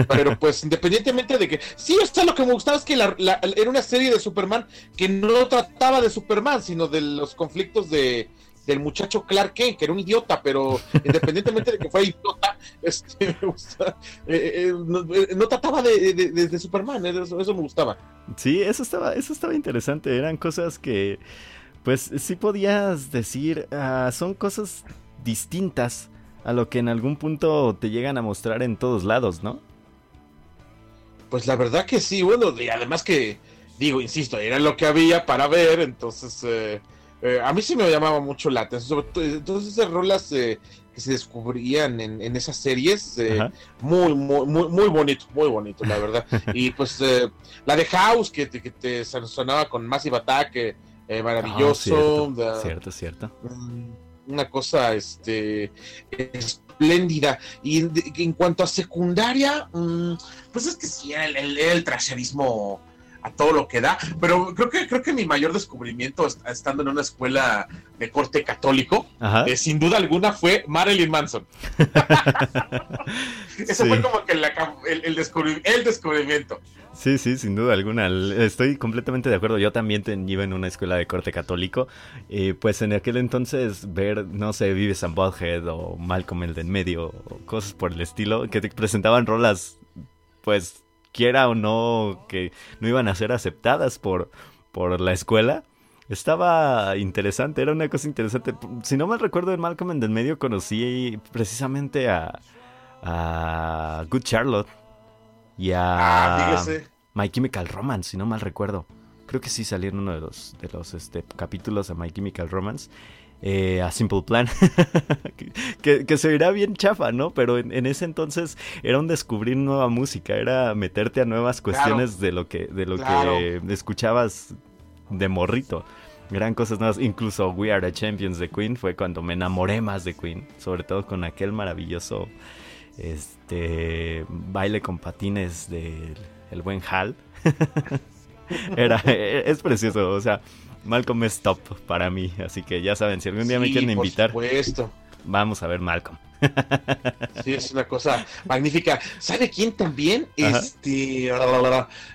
Pero pues independientemente de que... Sí, o sea, lo que me gustaba es que la, era una serie de Superman que no trataba de Superman, sino de los conflictos de, del muchacho Clark Kent, que era un idiota, pero independientemente de que fuera idiota, este, me gusta, eh, eh, eh, no, trataba de, Superman, eso, eso, me gustaba. Sí, eso estaba, eso estaba interesante, eran cosas que pues sí podías decir, ah, son cosas distintas a lo que en algún punto te llegan a mostrar en todos lados, ¿no? Pues la verdad que sí, bueno, y además que, digo, insisto, era lo que había para ver, entonces eh, eh, a mí sí me llamaba mucho la atención, sobre todo entonces esas rolas eh, que se descubrían en, esas series, muy, muy, muy, muy bonito, muy bonito, la verdad. y pues la de House, que, que te sonaba con Massive Attack, eh, maravilloso. Ah, cierto, cierto, mm, Una cosa este, espléndida. Y en, cuanto a secundaria, mm, pues es que sí, el, el, el trasherismo a todo lo que da, pero creo que creo que mi mayor descubrimiento estando en una escuela de corte católico, eh, sin duda alguna fue Marilyn Manson. Ese fue como que el, el, descubrimiento. Sí, sí, sin duda alguna. Estoy completamente de acuerdo. Yo también iba en una escuela de corte católico. Y pues en aquel entonces ver, no sé, Vives and Butthead o Malcolm el de en medio, o cosas por el estilo, que te presentaban rolas, pues quiera o no, que no iban a ser aceptadas por, por la escuela. Estaba interesante, era una cosa interesante. Si no mal recuerdo, en Malcolm en del medio conocí precisamente a, a Good Charlotte y a ah, My Chemical Romance, si no mal recuerdo. Creo que sí salió en uno de los, de los este, capítulos de My Chemical Romance. Eh, a Simple Plan, que, se irá bien chafa, ¿no? Pero en, ese entonces era un descubrir nueva música, era meterte a nuevas cuestiones de lo que, de lo que escuchabas de morrito. Gran cosas nuevas, incluso We Are the Champions de Queen fue cuando me enamoré más de Queen, sobre todo con aquel maravilloso este baile con patines del el buen Hal. Era, es precioso, o sea, Malcolm es top para mí, así que ya saben, si algún día me quieren invitar, vamos a ver Malcolm. Sí, es una cosa magnífica. ¿Sabe quién también? Este.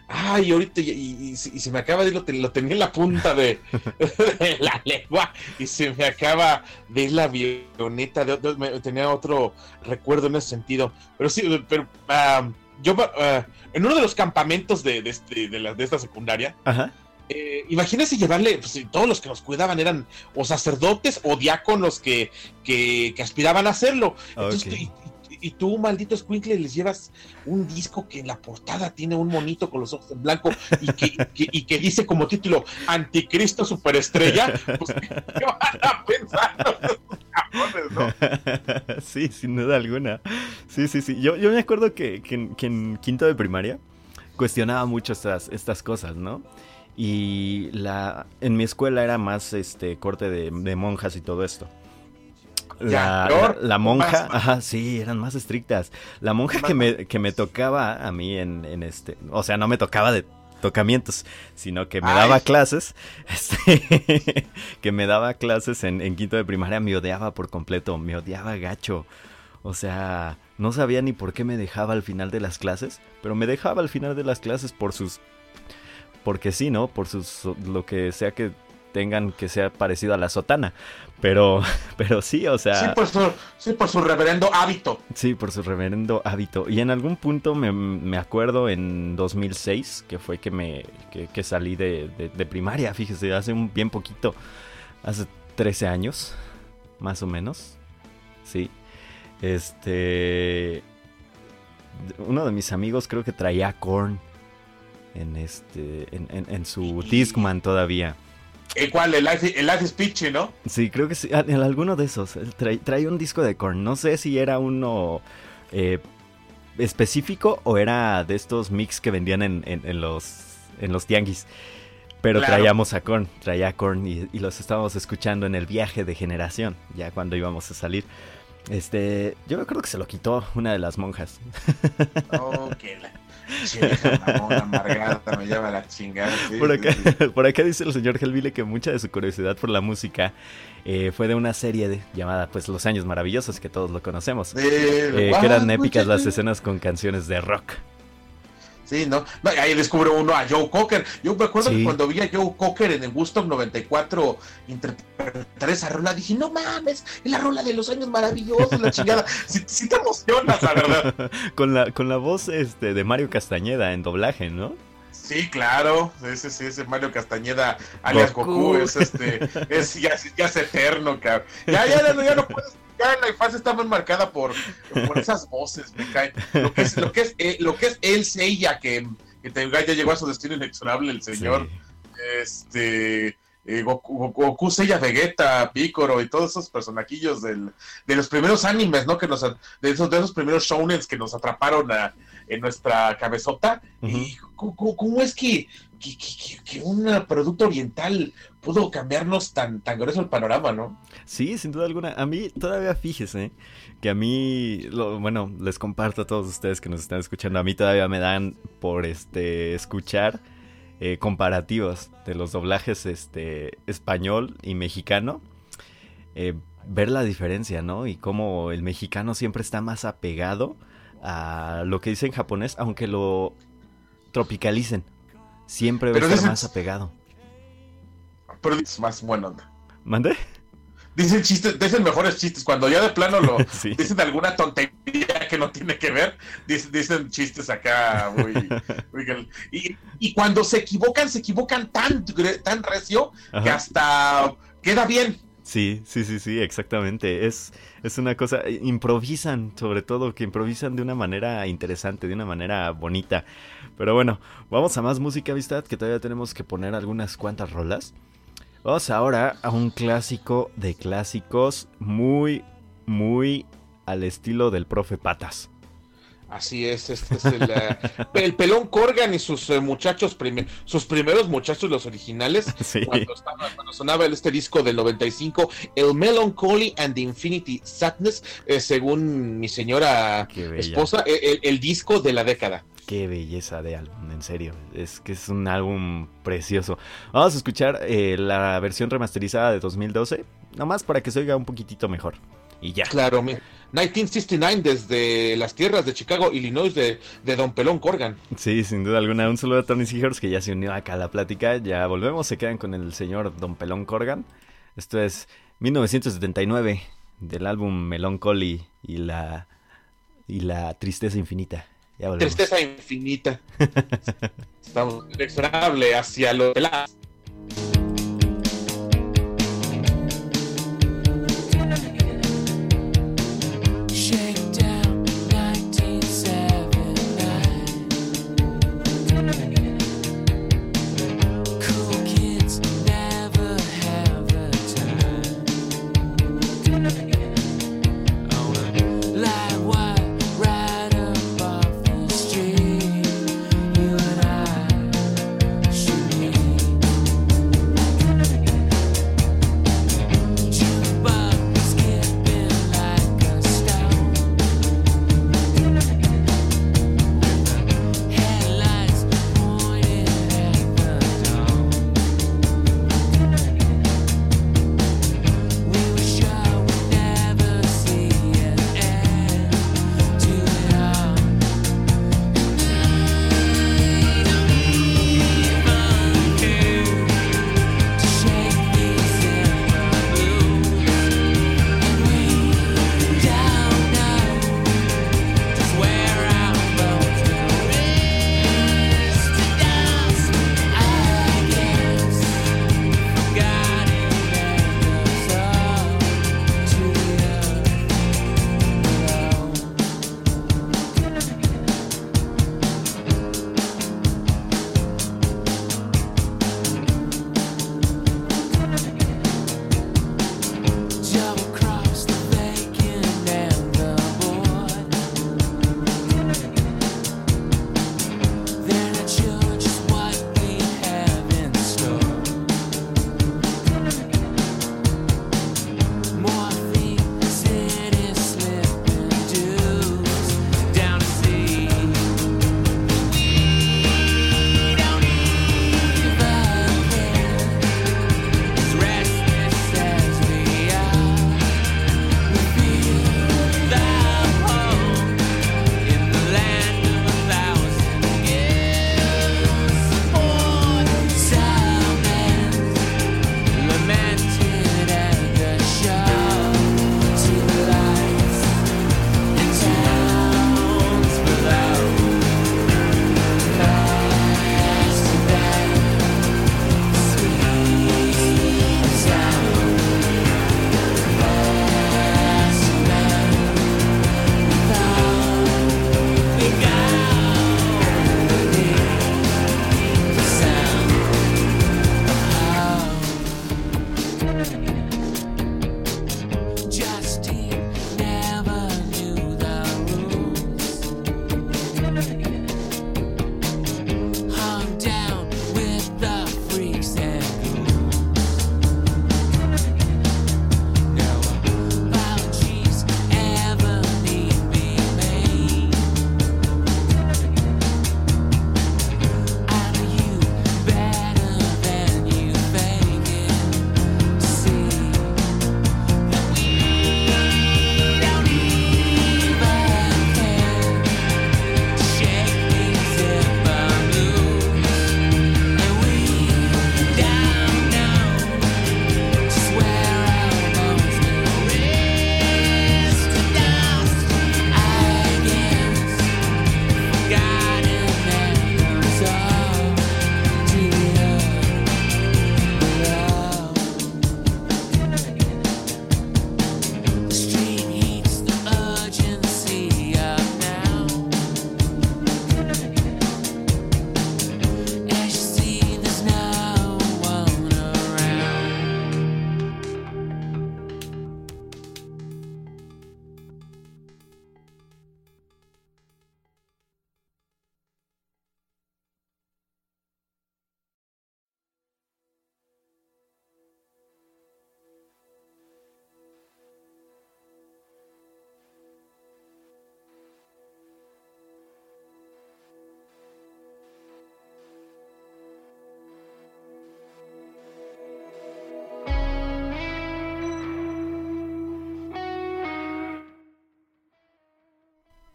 Ay, ahorita y, se me acaba de lo, lo tenía en la punta de, la lengua y se me acaba de la avioneta. De, tenía otro recuerdo en ese sentido. Pero sí, pero yo ah, en uno de los campamentos de, de, este, de, de esta secundaria. Ajá eh, imagínese llevarle, pues, todos los que nos cuidaban eran o sacerdotes o diáconos que, que, aspiraban a hacerlo. y, tú, maldito Squinkle, les llevas un disco que en la portada tiene un monito con los ojos en blanco y que, y que dice como título Anticristo Superestrella. Pues, ¿qué van a pensar? Sí, sin duda alguna. Sí, sí, sí. Yo, yo me acuerdo que, que, en quinto de primaria cuestionaba mucho estas, estas cosas, ¿no? Y la, en mi escuela era más este corte de, monjas y todo esto. La, la, monja, ajá, sí, eran más estrictas. La monja que me, que me tocaba a mí en, en este, o sea, no me tocaba de tocamientos, sino que me daba clases, este, que me daba clases en, en, quinto de primaria, me odiaba por completo, me odiaba gacho. O sea, no sabía ni por qué me dejaba al final de las clases, pero me dejaba al final de las clases por sus porque sí, ¿no? Por sus, lo que sea que tengan que sea parecido a la sotana. Pero, pero sí, o sea. Sí por, su, sí, por su reverendo hábito. Sí, por su reverendo hábito. Y en algún punto me, acuerdo en 2006, que fue que me que, salí de, de, primaria, fíjese, hace un bien poquito, hace 13 años, más o menos. Sí. Este. Uno de mis amigos creo que traía corn en este en, en, su Discman todavía. ¿El cuál? El Life, el Speech, ¿no? Sí, creo que sí. Ah, en alguno de esos. Trae, un disco de Korn. No sé si era uno eh, específico o era de estos mix que vendían en, en, los, en los tianguis. Pero traíamos a Korn, traía a Korn y, los estábamos escuchando en el viaje de generación, ya cuando íbamos a salir. Este, yo creo que se lo quitó una de las monjas. Oh, me lleva la chingada. por, acá, dice el señor Helvile que mucha de su curiosidad por la música eh, fue de una serie llamada pues Los Años Maravillosos, que todos lo conocemos. Eh, que eran épicas las escenas con canciones de rock. Sí, ¿no? Ahí descubre uno a Joe Cocker. Yo me acuerdo que cuando vi a Joe Cocker en el Woodstock 94 interpretar esa rola, dije, no mames, es la rola de los años maravillosos, la chingada. sí, te emocionas, la verdad. con, la, con la voz este, de Mario Castañeda en doblaje, ¿no? Sí, claro, ese sí, ese Mario Castañeda alias Goku, es este, es, ya, ya es eterno, cabrón. Ya, ya, ya, ya no puedes ya la infancia está más marcada por, por esas voces, me caen. Lo que es, lo que es, eh, lo que es el Seiya, que, que ya llegó a su destino inexorable, el señor. Este. Eh, Goku, Goku, Seiya, Vegeta, Picoro y todos esos personajillos del, de los primeros animes, ¿no? Que nos, de, esos, de esos primeros shounens que nos atraparon a, en nuestra cabezota. Y ¿cómo, es que, que, un producto oriental pudo cambiarnos tan, tan grueso el panorama, ¿no? Sí, sin duda alguna. A mí todavía fíjese que a mí, bueno, les comparto a todos ustedes que nos están escuchando, a mí todavía me dan por este escuchar eh, comparativos de los doblajes este, español y mexicano. Eh, ver la diferencia, ¿no? Y cómo el mexicano siempre está más apegado a lo que dice en japonés, aunque lo tropicalicen. Siempre va a estar más apegado. Pero es más bueno. ¿Mande? Dicen chistes, dicen mejores chistes. Cuando ya de plano lo dicen alguna tontería que no tiene que ver, dicen, chistes acá muy, y, y, cuando se equivocan, se equivocan tan, tan recio que hasta queda bien. Sí, sí, sí, sí, exactamente. Es, es una cosa, eh, improvisan, sobre todo, que improvisan de una manera interesante, de una manera bonita. Pero bueno, vamos a más música, amistad, que todavía tenemos que poner algunas cuantas rolas. Vamos ahora a un clásico de clásicos muy, muy al estilo del profe Patas. Así es, este es el, eh, el pelón Corgan y sus eh, muchachos, sus primeros muchachos, los originales, cuando, sonaba este disco del 95, el Melancholy and the Infinity Sadness, eh, según mi señora esposa, el, disco de la década. Qué belleza de álbum, en serio. Es que es un álbum precioso. Vamos a escuchar la versión remasterizada de 2012, nomás para que se oiga un poquitito mejor. Y ya. Claro, 1969 desde las tierras de Chicago, Illinois, de, Don Pelón Corgan. Sí, sin duda alguna. Un saludo a Tony Seahorse que ya se unió acá a la plática. Ya volvemos, se quedan con el señor Don Pelón Corgan. Esto es 1979 del álbum Melancholy y la, y la Tristeza Infinita. Ya Tristeza Infinita. Estamos inexorable hacia lo de la...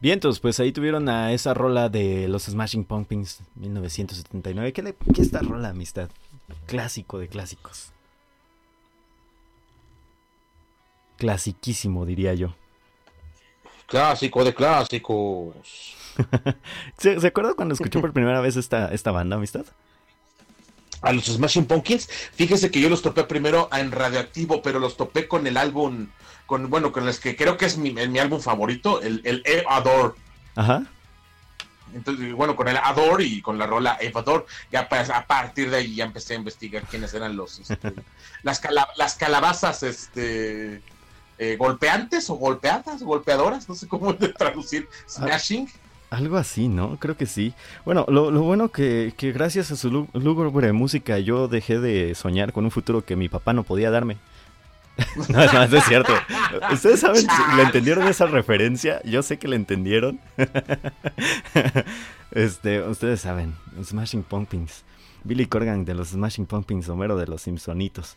Vientos, pues ahí tuvieron a esa rola de los Smashing Pumpkins 1979. ¿Qué, le, qué esta rola, amistad? Clásico de clásicos. Clasiquísimo, diría yo. Clásico de clásicos. ¿Se, ¿Se acuerda cuando escuchó por primera vez esta, esta banda, amistad? A los Smashing Pumpkins, fíjese que yo los topé primero en Radioactivo, pero los topé con el álbum, con bueno, con los que creo que es mi, mi álbum favorito, el, el Adore. Ajá. Entonces, bueno, con el Adore y con la rola Evador, ya pues, a partir de ahí ya empecé a investigar quiénes eran los este, las, las calabazas este eh, golpeantes o golpeadas, golpeadoras, no sé cómo traducir, smashing. Algo así, ¿no? Creo que sí. Bueno, lo, bueno que, que, gracias a su lúgubre música yo dejé de soñar con un futuro que mi papá no podía darme. no, no, es cierto. ¿Ustedes saben, le entendieron esa referencia? Yo sé que le entendieron. este, ustedes saben, Smashing Pumpkins. Billy Corgan de los Smashing Pumpkins, Homero de los Simpsonitos.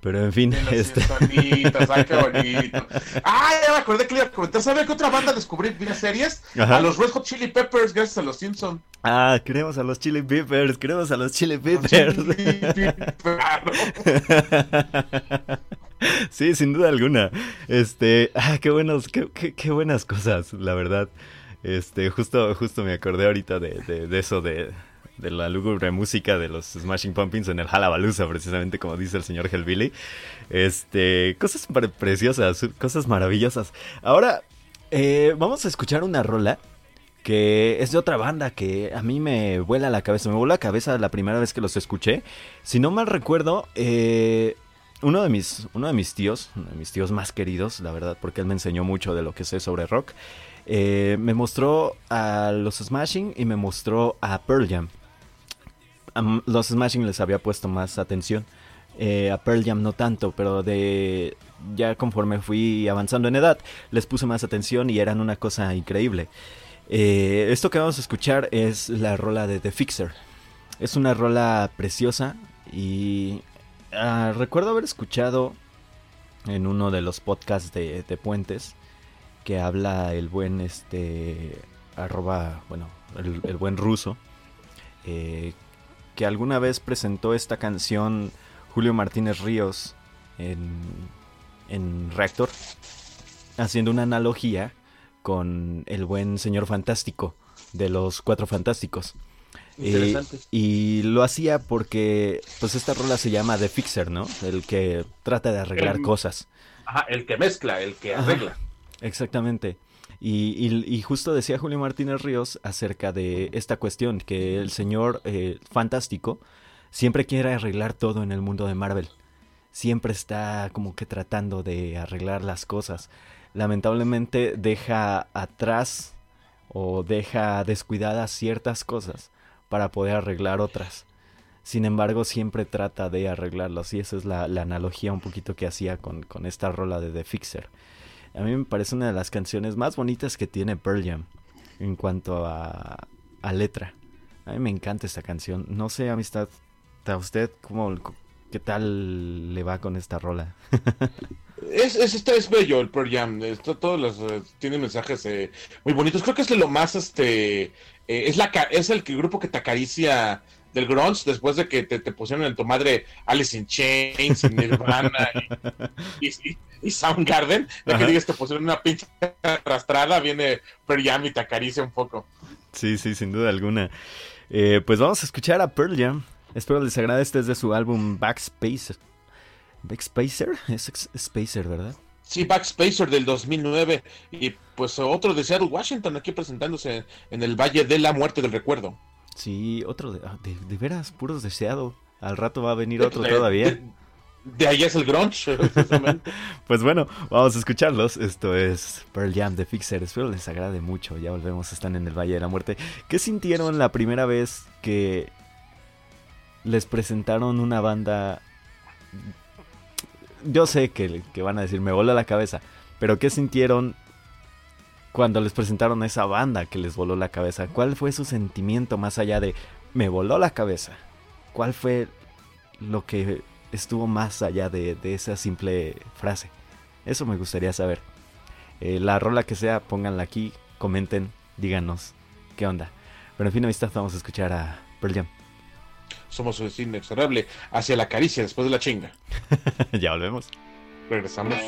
Pero en fin, este... ay, qué bonito. Ah, ya me acordé que le iba a comentar. ¿Sabe qué otra banda descubrí vía series? A los Red Hot Chili Peppers, gracias a los Simpsons. Ah, queremos a los Chili Peppers, queremos a los Chili Peppers. Sí, sin duda alguna. Este, ah, qué buenos, qué, qué, qué, buenas cosas, la verdad. Este, justo, justo me acordé ahorita de, de, de eso de de la lúgubre música de los Smashing Pumpkins en el Halabalusa, precisamente como dice el señor Hellbilly. Este, cosas preciosas, cosas maravillosas. Ahora, eh, vamos a escuchar una rola que es de otra banda que a mí me vuela la cabeza. Me vuela la cabeza la primera vez que los escuché. Si no mal recuerdo, eh, uno de mis, uno de mis tíos, uno de mis tíos más queridos, la verdad, porque él me enseñó mucho de lo que sé sobre rock. Eh, me mostró a los Smashing y me mostró a Pearl Jam los Smashing les había puesto más atención. Eh, a Pearl Jam no tanto, pero de ya conforme fui avanzando en edad, les puse más atención y eran una cosa increíble. Eh, esto que vamos a escuchar es la rola de The Fixer. Es una rola preciosa y ah, recuerdo haber escuchado en uno de los podcasts de, Puentes que habla el buen este arroba bueno el, buen ruso eh, que alguna vez presentó esta canción Julio Martínez Ríos en, en Reactor, haciendo una analogía con el buen señor fantástico de los cuatro fantásticos. Eh, y lo hacía porque, pues esta rola se llama The Fixer, ¿no? El que trata de arreglar cosas. Ajá, el que mezcla, el que arregla. exactamente. Y, justo decía Julio Martínez Ríos acerca de esta cuestión, que el señor eh, fantástico siempre quiere arreglar todo en el mundo de Marvel. Siempre está como que tratando de arreglar las cosas. Lamentablemente deja atrás o deja descuidadas ciertas cosas para poder arreglar otras. Sin embargo, siempre trata de arreglarlas y esa es la, analogía un poquito que hacía con, con esta rola de The Fixer. A mí me parece una de las canciones más bonitas que tiene Pearl Jam en cuanto a, letra. A mí me encanta esta canción. No sé, amistad, a usted cómo, qué tal le va con esta rola. es, es, es bello el Pearl Jam. Esto, todos los, eh, tiene mensajes eh, muy bonitos. Creo que es lo más, este, eh, es la es el, grupo que te acaricia del grunge después de que te, pusieron en tu madre Alice in Chains, Nirvana y, y Soundgarden, de que digas te pusieron una pinche arrastrada, viene Pearl Jam y te acaricia un poco. Sí, sí, sin duda alguna. Eh, pues vamos a escuchar a Pearl Jam. Espero les agrade. Este es de su álbum Backspacer. ¿Backspacer? Es Spacer, ¿verdad? Sí, Backspacer del 2009. Y pues otro de Seattle, Washington, aquí presentándose en el Valle de la Muerte del Recuerdo. Sí, otro de, ah, de, veras, puros de Seattle. Al rato va a venir otro todavía. De ahí es el grunge. pues bueno, vamos a escucharlos. Esto es Pearl Jam de Fixer. Espero les agrade mucho. Ya volvemos, están en el Valle de la Muerte. ¿Qué sintieron la primera vez que les presentaron una banda? Yo sé que, que van a decir, me voló la cabeza. Pero ¿qué sintieron cuando les presentaron a esa banda que les voló la cabeza? ¿Cuál fue su sentimiento más allá de me voló la cabeza? ¿Cuál fue lo que estuvo más allá de, esa simple frase. Eso me gustaría saber. Eh, la rola que sea, pónganla aquí, comenten, díganos qué onda. Pero en fin, amistad, vamos a escuchar a Pearl. Somos un inexorable hacia la caricia después de la chinga. ya volvemos. Regresamos.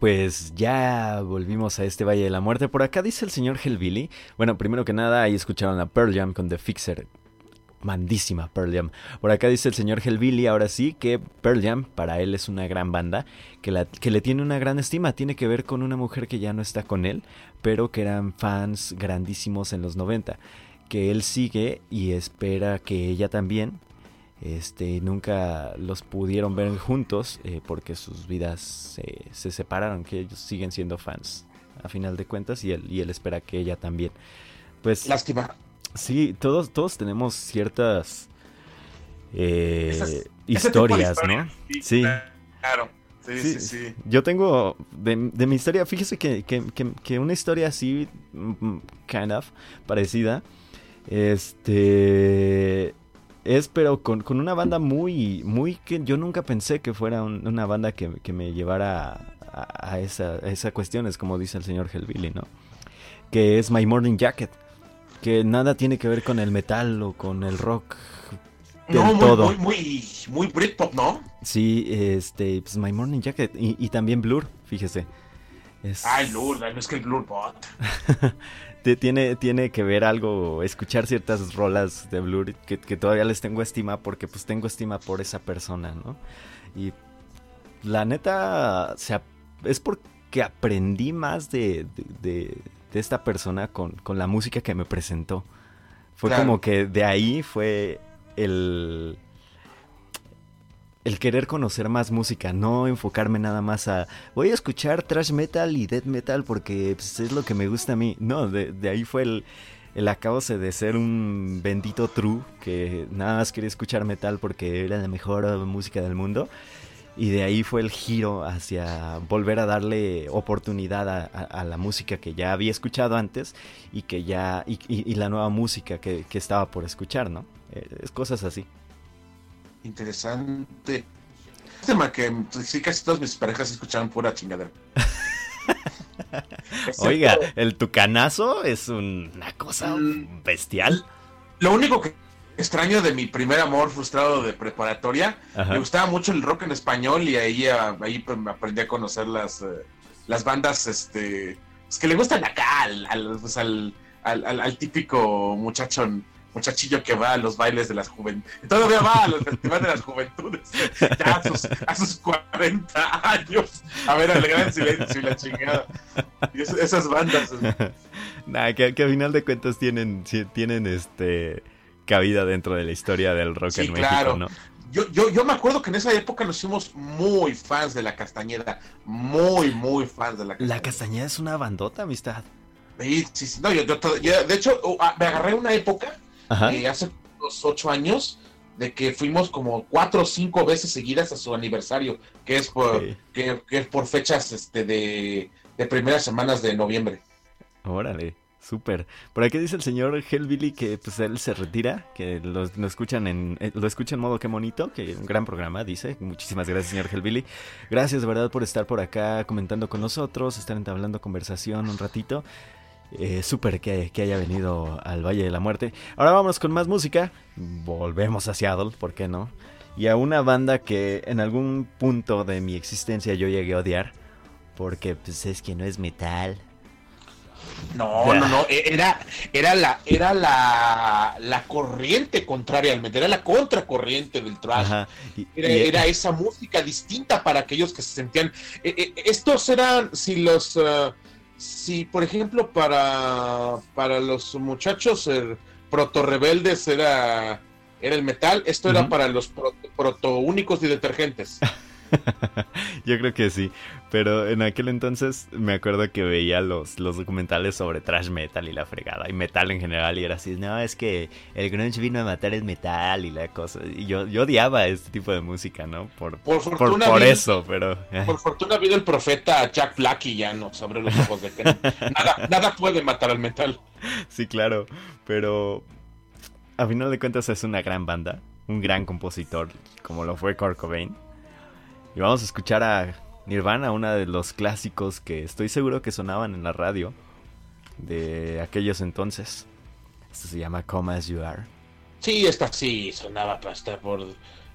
Pues ya volvimos a este Valle de la Muerte. Por acá dice el señor Hellbilly. Bueno, primero que nada, ahí escucharon a Pearl Jam con The Fixer. Mandísima Pearl Jam. Por acá dice el señor Hellbilly, ahora sí, que Pearl Jam para él es una gran banda, que, le tiene una gran estima. Tiene que ver con una mujer que ya no está con él, pero que eran fans grandísimos en los 90. Que él sigue y espera que ella también este, nunca los pudieron ver juntos eh, porque sus vidas se separaron, que ellos siguen siendo fans a final de cuentas y él, y él espera que ella también. Pues, Lástima. Sí, todos, todos tenemos ciertas eh, historias, ¿no? Sí, Claro. Sí, sí, sí, Yo tengo de, mi historia, fíjese que, que, que, una historia así, mm, mm, kind of, parecida, este es pero con, una banda muy, muy que yo nunca pensé que fuera una banda que, me llevara a, esa, a esa cuestión, es como dice el señor Hellbilly, ¿no? Que es My Morning Jacket, que nada tiene que ver con el metal o con el rock. no, muy, todo. muy, muy, muy Britpop, ¿no? Sí, este, pues My Morning Jacket y, también Blur, fíjese. Es... Ay, Blur, no es que el Blur bot. tiene, tiene que ver algo, escuchar ciertas rolas de Blur que, todavía les tengo estima porque pues tengo estima por esa persona, ¿no? Y la neta, es porque aprendí más de, de, esta persona con, la música que me presentó. Fue como que de ahí fue el... el querer conocer más música, no enfocarme nada más a voy a escuchar thrash metal y death metal porque pues, es lo que me gusta a mí. No, de, ahí fue el, el acabose de ser un bendito true que nada más quería escuchar metal porque era la mejor música del mundo. Y de ahí fue el giro hacia volver a darle oportunidad a, la música que ya había escuchado antes y que ya y, la nueva música que, que, estaba por escuchar, ¿no? Eh, es cosas así. Interesante. Tema que sí, casi todas mis parejas escucharon pura chingadera. Oiga, el tucanazo es una cosa mm. bestial. Lo único que extraño de mi primer amor frustrado de preparatoria, me gustaba mucho el rock en español y ahí, ahí pues, aprendí a conocer las, eh, las bandas este, pues, que le gustan acá al, pues, al, al típico muchacho muchachillo que va a los bailes de las juventudes. Todavía va a los festivales de las juventudes. Ya a sus, a sus 40 años. A ver, alegrar silencio y la chingada. Y esas bandas. Nada, que, que, a final de cuentas tienen, tienen este cabida dentro de la historia del rock en México, ¿no? Yo, yo, yo me acuerdo que en esa época nos hicimos muy fans de la Castañeda. Muy, muy fans de la Castañeda. La Castañeda es una bandota, amistad. Sí, sí, No, yo, de hecho, uh, ah, me agarré una época eh, hace unos ocho años, de que fuimos como cuatro o cinco veces seguidas a su aniversario, que es por, que, es por fechas este, de, de primeras semanas de noviembre. Órale. Súper. Por aquí dice el señor Hellbilly que pues él se retira, que lo, escuchan en eh, lo escucha en modo que bonito, que un gran programa, dice. Muchísimas gracias, señor Hellbilly. Gracias de verdad por estar por acá comentando con nosotros, estar entablando conversación un ratito. Eh, súper que, haya venido al Valle de la Muerte. Ahora vamos con más música. Volvemos a Seattle, ¿por qué no? Y a una banda que en algún punto de mi existencia yo llegué a odiar. Porque pues es que no es metal. No, no, no, e, era, era la, era la, la corriente contraria al metal, era la contracorriente del trash. era, esa música distinta para aquellos que se sentían. E, e, estos eran, si los uh, si, por ejemplo, para, para los muchachos el proto rebeldes era, era el metal, esto era para los proto únicos y detergentes. Yo creo que sí, pero en aquel entonces me acuerdo que veía los, los documentales sobre trash metal y la fregada, y metal en general, y era así, no, es que el grunge vino a matar el metal y la cosa, y yo, yo odiaba este tipo de música, ¿no? Por, por, por, eso, pero... Por fortuna vino el profeta Jack Black y ya nos abre los ojos de que nada, nada puede matar al metal. Sí, claro, pero a final de cuentas es una gran banda, un gran compositor, como lo fue Kurt Cobain y vamos a escuchar a Nirvana, uno de los clásicos que estoy seguro que sonaban en la radio de aquellos entonces. Esto se llama Come As You Are. Sí, esta sí sonaba hasta por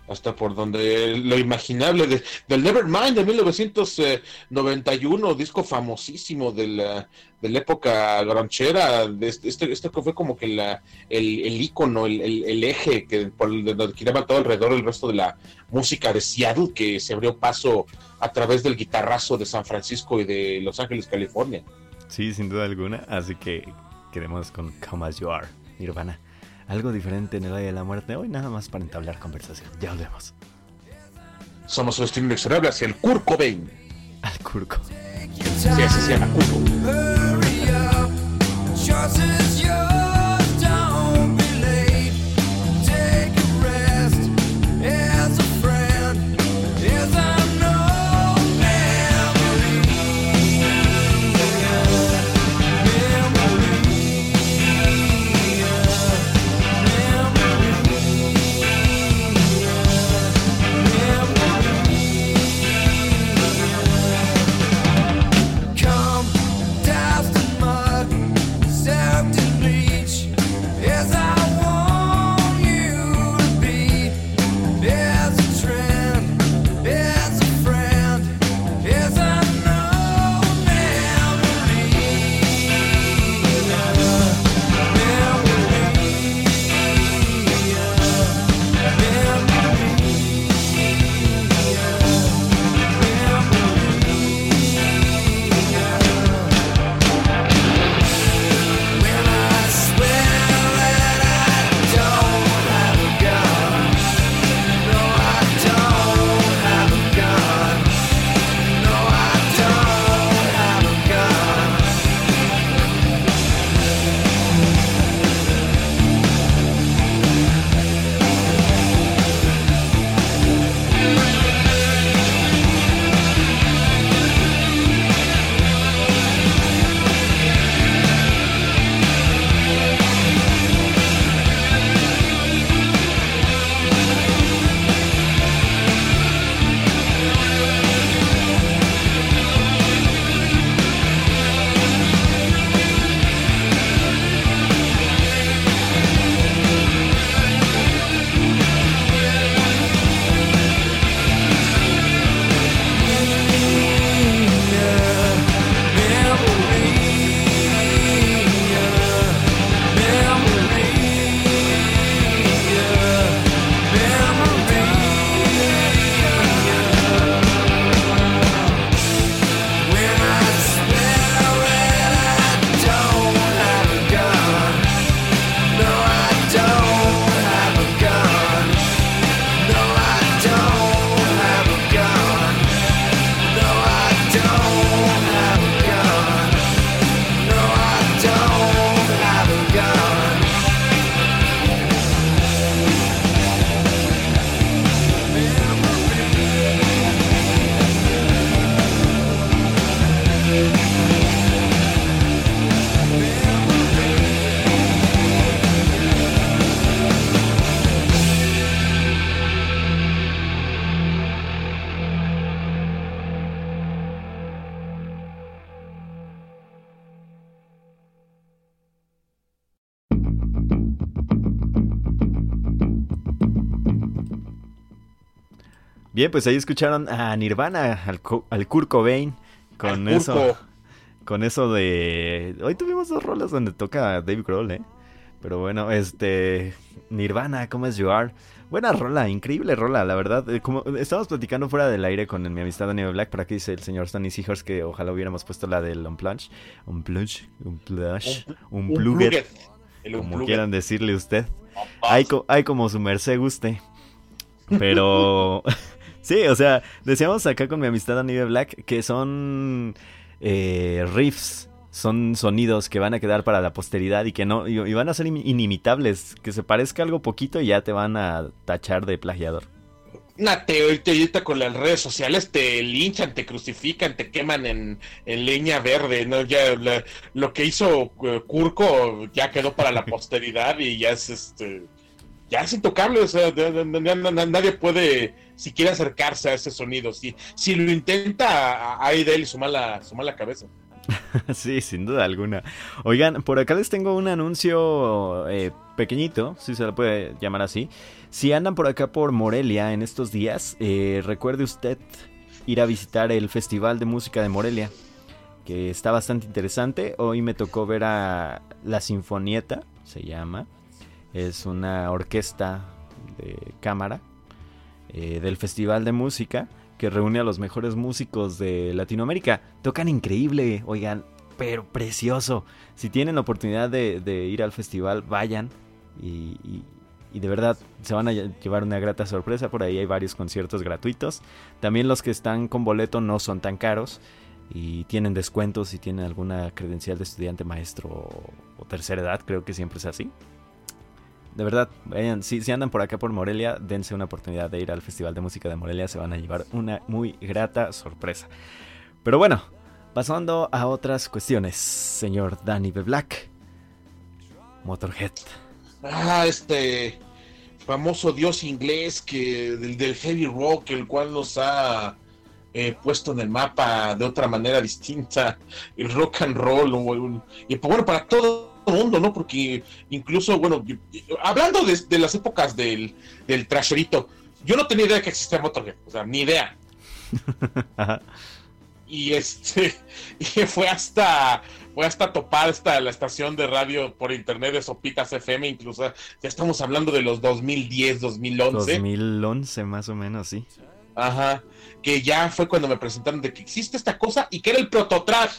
hasta por donde lo imaginable de, del Nevermind de 1991, disco famosísimo de la, de la época granchera, este, este, este fue como que la, el, el icono, el, el, eje que por donde giraba todo alrededor el resto de la música de Seattle, que se abrió paso a través del guitarrazo de San Francisco y de Los Ángeles, California. Sí, sin duda alguna, así que queremos con Come As You Are, Nirvana algo diferente en el Valle de la Muerte hoy, nada más para entablar conversación. Ya volvemos. Somos un destino inexorable hacia el Curco Bain. Al Curco. Sí, así se llama Curco. Bien, pues ahí escucharon a Nirvana, al, al Kurt Cobain, con eso. Con eso de. Hoy tuvimos dos rolas donde toca David Grohl, ¿eh? Pero bueno, este. Nirvana, ¿cómo es You Are? Buena rola, increíble rola, la verdad. Eh, como estábamos platicando fuera del aire con mi amistad Daniel Black, para que dice el señor Stanley Seahorse que ojalá hubiéramos puesto la del Unplunge. Unplunge, Unplunge, Unplugged. Como quieran decirle usted. Hay, hay como su merced guste. Pero. Sí, o sea, decíamos acá con mi amistad Annie Black que son eh, riffs, son sonidos que van a quedar para la posteridad y que no, y, van a ser inimitables, que se parezca algo poquito y ya te van a tachar de plagiador. Una teoría con las redes sociales te linchan, te crucifican, te queman en, leña verde, ¿no? Ya lo que hizo Curco ya quedó para la posteridad y ya es este ya es intocable, o sea, nadie puede siquiera acercarse a ese sonido. Si, si lo intenta, hay de él su mala, su mala cabeza. sí, sin duda alguna. Oigan, por acá les tengo un anuncio eh, pequeñito, si se lo puede llamar así. Si andan por acá por Morelia en estos días, eh, recuerde usted ir a visitar el Festival de Música de Morelia, que está bastante interesante. Hoy me tocó ver a La Sinfonieta, se llama. Es una orquesta de cámara eh, del Festival de Música que reúne a los mejores músicos de Latinoamérica. Tocan increíble, oigan, pero precioso. Si tienen la oportunidad de, ir al festival, vayan y, y, de verdad se van a llevar una grata sorpresa. Por ahí hay varios conciertos gratuitos. También los que están con boleto no son tan caros y tienen descuentos si tienen alguna credencial de estudiante, maestro o tercera edad, creo que siempre es así de verdad, vayan, si, si andan por acá por Morelia, dense una oportunidad de ir al Festival de Música de Morelia, se van a llevar una muy grata sorpresa. Pero bueno, pasando a otras cuestiones, señor Danny B. Black, Motorhead. Ah, este famoso dios inglés que del, heavy rock, el cual nos ha eh, puesto en el mapa de otra manera distinta el rock and roll y bueno para todo mundo, ¿no? Porque incluso, bueno, hablando de, las épocas del, del trasherito, yo no tenía idea de que existía Motorhead, o sea, ni idea. Y este, y fue hasta, fue hasta topar esta, la estación de radio por internet de Sopitas FM, incluso ya estamos hablando de los 2010, 2011. 2011 más o menos, sí. Ajá, que ya fue cuando me presentaron de que existe esta cosa y que era el prototrash.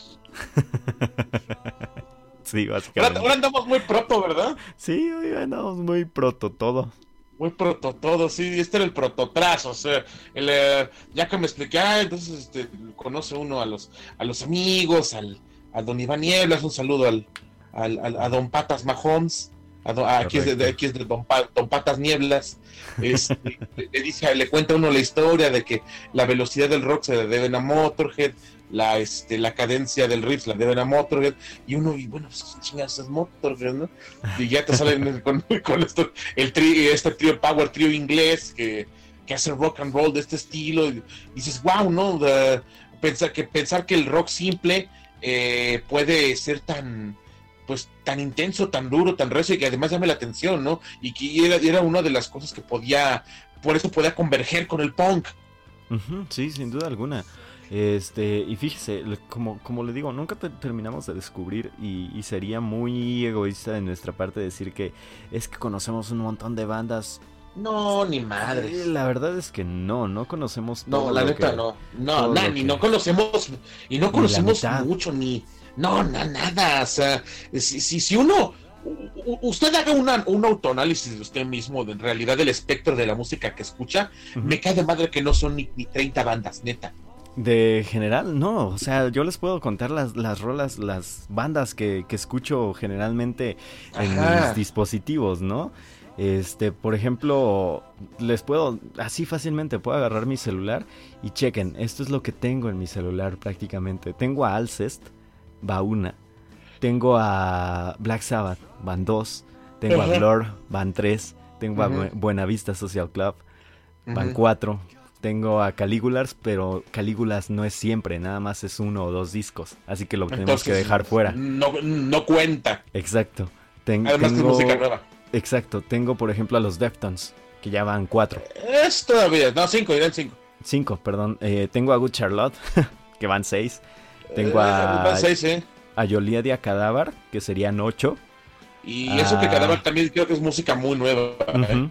Sí, básicamente. Ahora, andamos muy proto, ¿verdad? Sí, hoy andamos muy proto todo. Muy proto todo, sí, este era el prototrazo, o sea, el, eh, ya que me expliqué, ah, entonces este, conoce uno a los, a los amigos, al, a don Iván Nieblas, un saludo al, al, a don Patas Mahomes, aquí, es de, aquí es de don, don Patas Nieblas, este, le, dice, le cuenta uno la historia de que la velocidad del rock se debe a Motorhead, la, este, la cadencia del riff la deben a Motorhead, y uno, y bueno, pues chingados es Motorhead, ¿no? Y ya te salen con, esto, el tri, este trío Power, trío inglés, que, que, hace rock and roll de este estilo, y, dices, wow, ¿no? pensar, que, pensar que el rock simple eh, puede ser tan pues tan intenso, tan duro, tan recio y que además llame la atención, ¿no? Y que era, era una de las cosas que podía, por eso podía converger con el punk. sí, sin duda alguna. Este, y fíjese, como, como le digo, nunca terminamos de descubrir y, sería muy egoísta de nuestra parte decir que es que conocemos un montón de bandas. No, ni madre. Eh, la verdad es que no, no conocemos No, la neta no. No, ni no conocemos, y no conocemos mucho, ni. No, nada. O sea, si, si, uno usted haga una, un autoanálisis de usted mismo, de, en realidad del espectro de la música que escucha, me cae de madre que no son ni, ni 30 bandas, neta. De general, no, o sea, yo les puedo contar las, las rolas, las bandas que, que escucho generalmente en mis dispositivos, ¿no? Este, por ejemplo, les puedo, así fácilmente puedo agarrar mi celular y chequen, esto es lo que tengo en mi celular prácticamente. Tengo a Alcest, va una. Tengo a Black Sabbath, van dos. Tengo a Blur, van tres. Tengo a Buenavista Social Club, van cuatro tengo a Calígulas, pero Calígulas no es siempre, nada más es uno o dos discos, así que lo tenemos que dejar fuera. No, no cuenta. Exacto. Además tengo... música nueva. Exacto, tengo por ejemplo a los Deftones, que ya van cuatro. Es todavía, no, cinco, irán cinco. Cinco, perdón. Eh, tengo a Good Charlotte, que van seis. Tengo Eh, a, van seis, ¿eh? a Yoliadia Cadáver, que serían ocho. Y eso que Ah. Cadáver también creo que es música muy nueva. ¿eh? Ujú.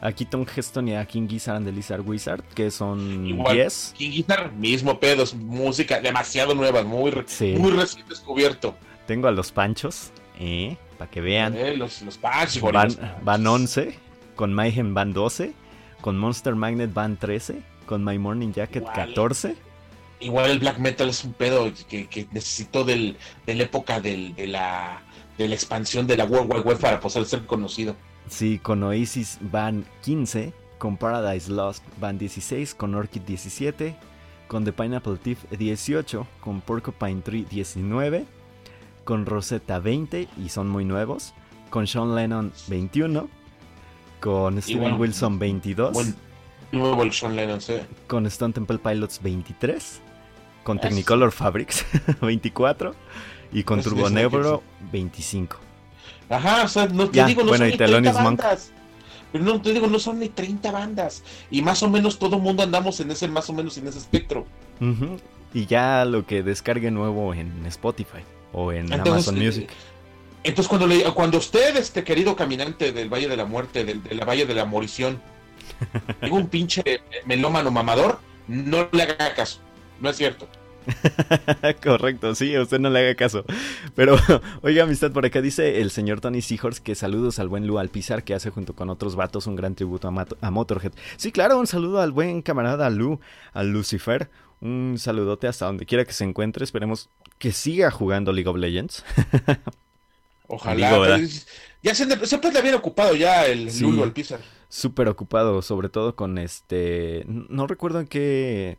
A Keaton Heston y a King Gizzard and the Lizard Wizard, que son Igual. 10. King Guitar, mismo pedo, es música demasiado nueva, muy, Sí. muy recién descubierto. Tengo a los Panchos, eh, para que vean. Eh, los, los Patch, Van, van 11, con Mayhem van 12, con Monster Magnet van 13, con My Morning Jacket Igual. 14. Igual el black metal es un pedo que, que necesitó del, de la época del- de, la, de la expansión de la World Wide Web para poder ser conocido. Sí, con Oasis van 15, con Paradise Lost van 16, con Orchid 17, con The Pineapple Thief 18, con Porcupine Tree 19, con Rosetta 20 y son muy nuevos, con Sean Lennon 21, con Steven bueno, Wilson 22, Buen, nuevo el Sean Lennon, sí. con Stone Temple Pilots 23, con. Technicolor Fabrics 24 y con Turbo es Nebro 25. Ajá, o sea, no te Ya, digo, no bueno, son y ni Thelonious 30 Monk. bandas. Pero no te digo, no son ni 30 bandas. Y más o menos todo mundo andamos en ese, más o menos en ese espectro. Y ya lo que descargue nuevo en Spotify o en Entonces, Amazon eh, Music. Entonces, cuando, le, cuando usted, este querido caminante del Valle de la Muerte, del, del Valle de la Morición, diga un pinche melómano mamador, no le haga caso. No es cierto. Correcto, sí, usted no le haga caso. Pero, oiga, amistad, por acá dice el señor Tony Seahorse que saludos al buen Lu Alpizar que hace junto con otros vatos un gran tributo a, a Motorhead. Sí, claro, un saludo al buen camarada Lu, al Lucifer. Un saludote hasta donde quiera que se encuentre. Esperemos que siga jugando League of Legends. Ojalá. Pues, ya se, siempre le había ocupado ya el Sí. Alpizar. Súper ocupado, sobre todo con este... No recuerdo en qué...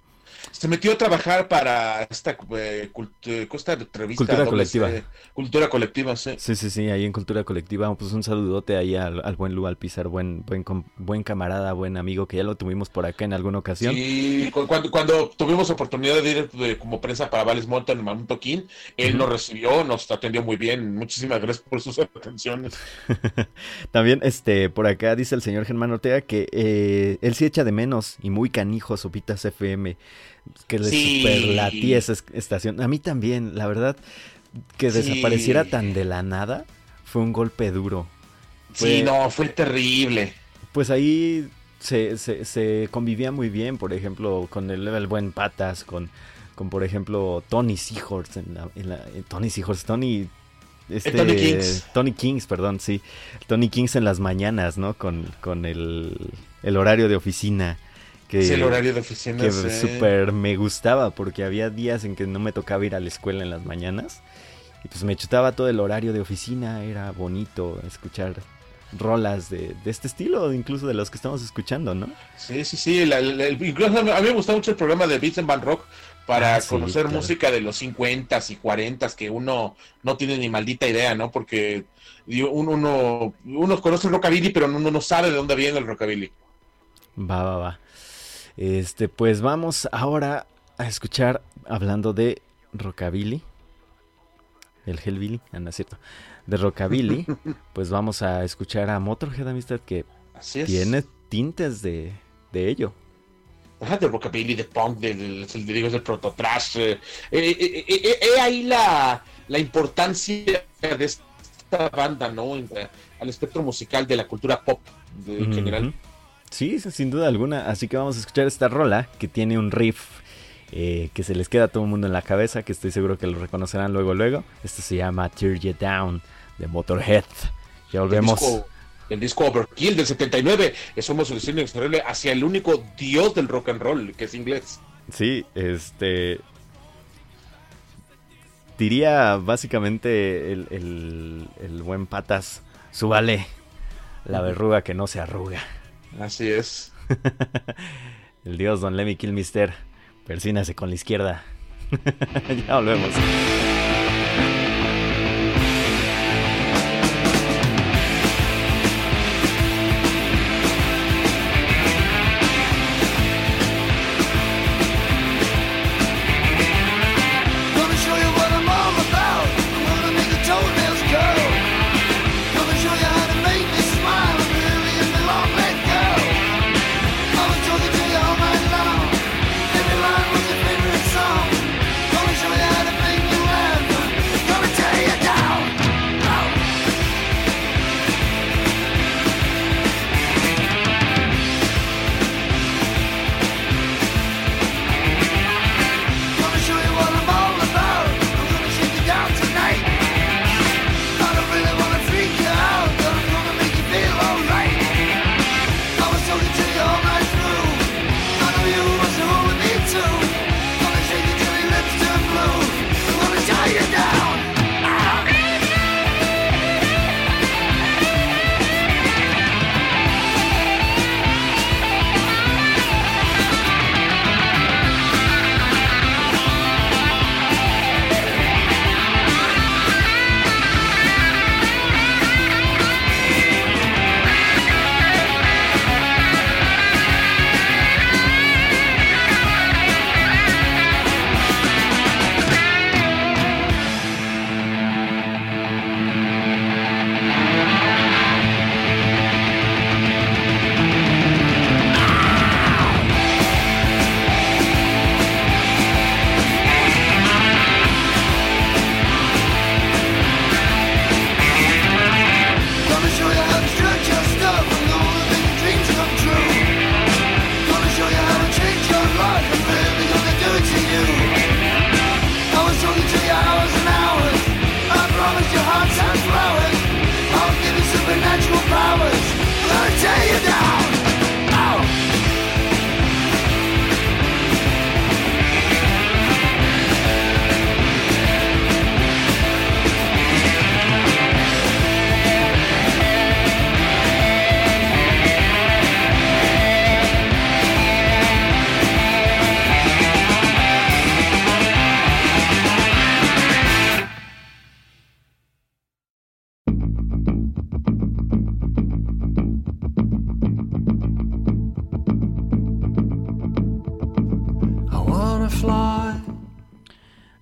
Se metió a trabajar para esta eh, cult- eh, Cultura colectiva. Cultura colectiva, sí. Sí, sí, sí, ahí en Cultura Colectiva. Pues un saludote ahí al, al buen Lu Alpizar, buen, buen, buen camarada, buen amigo, que ya lo tuvimos por acá en alguna ocasión. Sí, cu- cuando, cuando tuvimos oportunidad de ir eh, como prensa para Vales Mountain en Mamut Toquín, él nos recibió, nos atendió muy bien. Muchísimas gracias por sus atenciones. También, este, por acá dice el señor Germán Ortega que eh, él sí echa de menos y muy canijo a Sopitas FM, que le Sí. superlatía esa es- estación. A mí también, la verdad, que Sí. desapareciera tan de la nada fue un golpe duro. Sí, no, fue terrible. Pues ahí se, se, se convivía muy bien, por ejemplo, con el, el buen Patas, con, con por ejemplo Tony Seahorse, en la, en la- en Tony Seahorse, Tony... Este, Tony Kings. Tony Kings, perdón, sí. Tony Kings en las mañanas, ¿no? Con, con el, el horario de oficina. Que, Es el horario de oficina. que sí. súper me gustaba porque había días en que no me tocaba ir a la escuela en las mañanas. Y pues me chutaba todo el horario de oficina, era bonito escuchar rolas de, de este estilo, incluso de los que estamos escuchando, ¿no? Sí, sí, sí. la- la- incluso a mí me gustaba mucho el programa de Beats and Band Rock para Ah, sí, conocer claro. música de los 50s y 40s que uno no tiene ni maldita idea, ¿no? Porque uno, uno, uno conoce el rockabilly, pero uno no sabe de dónde viene el rockabilly. Va, va, va. Este, pues vamos ahora a escuchar, hablando de rockabilly, el Hellbilly, ah, no es cierto, de rockabilly, pues vamos a escuchar a Motorhead Amistad que Así tiene tintes de, de ello. Ajá, de rockabilly, de punk, de, de- de- de- digo, del prototrash. Eh, eh, eh, eh, eh, ahí la, la importancia de esta banda, ¿no? En al espectro musical de la cultura pop de- en general. Sí, sin duda alguna. Así que vamos a escuchar esta rola que tiene un riff eh, que se les queda a todo el mundo en la cabeza, que estoy seguro que lo reconocerán luego, luego. Esto se llama Tear You Down de Motorhead. Ya volvemos. El disco, el disco Overkill del 79 es una solución extraordinaria hacia el único dios del rock and roll, que es inglés. Sí, este. Diría básicamente el, el, el buen patas, súbale la verruga que no se arruga. Así es. El dios Don Lemmy Kilmister, persínase con la izquierda. ya volvemos.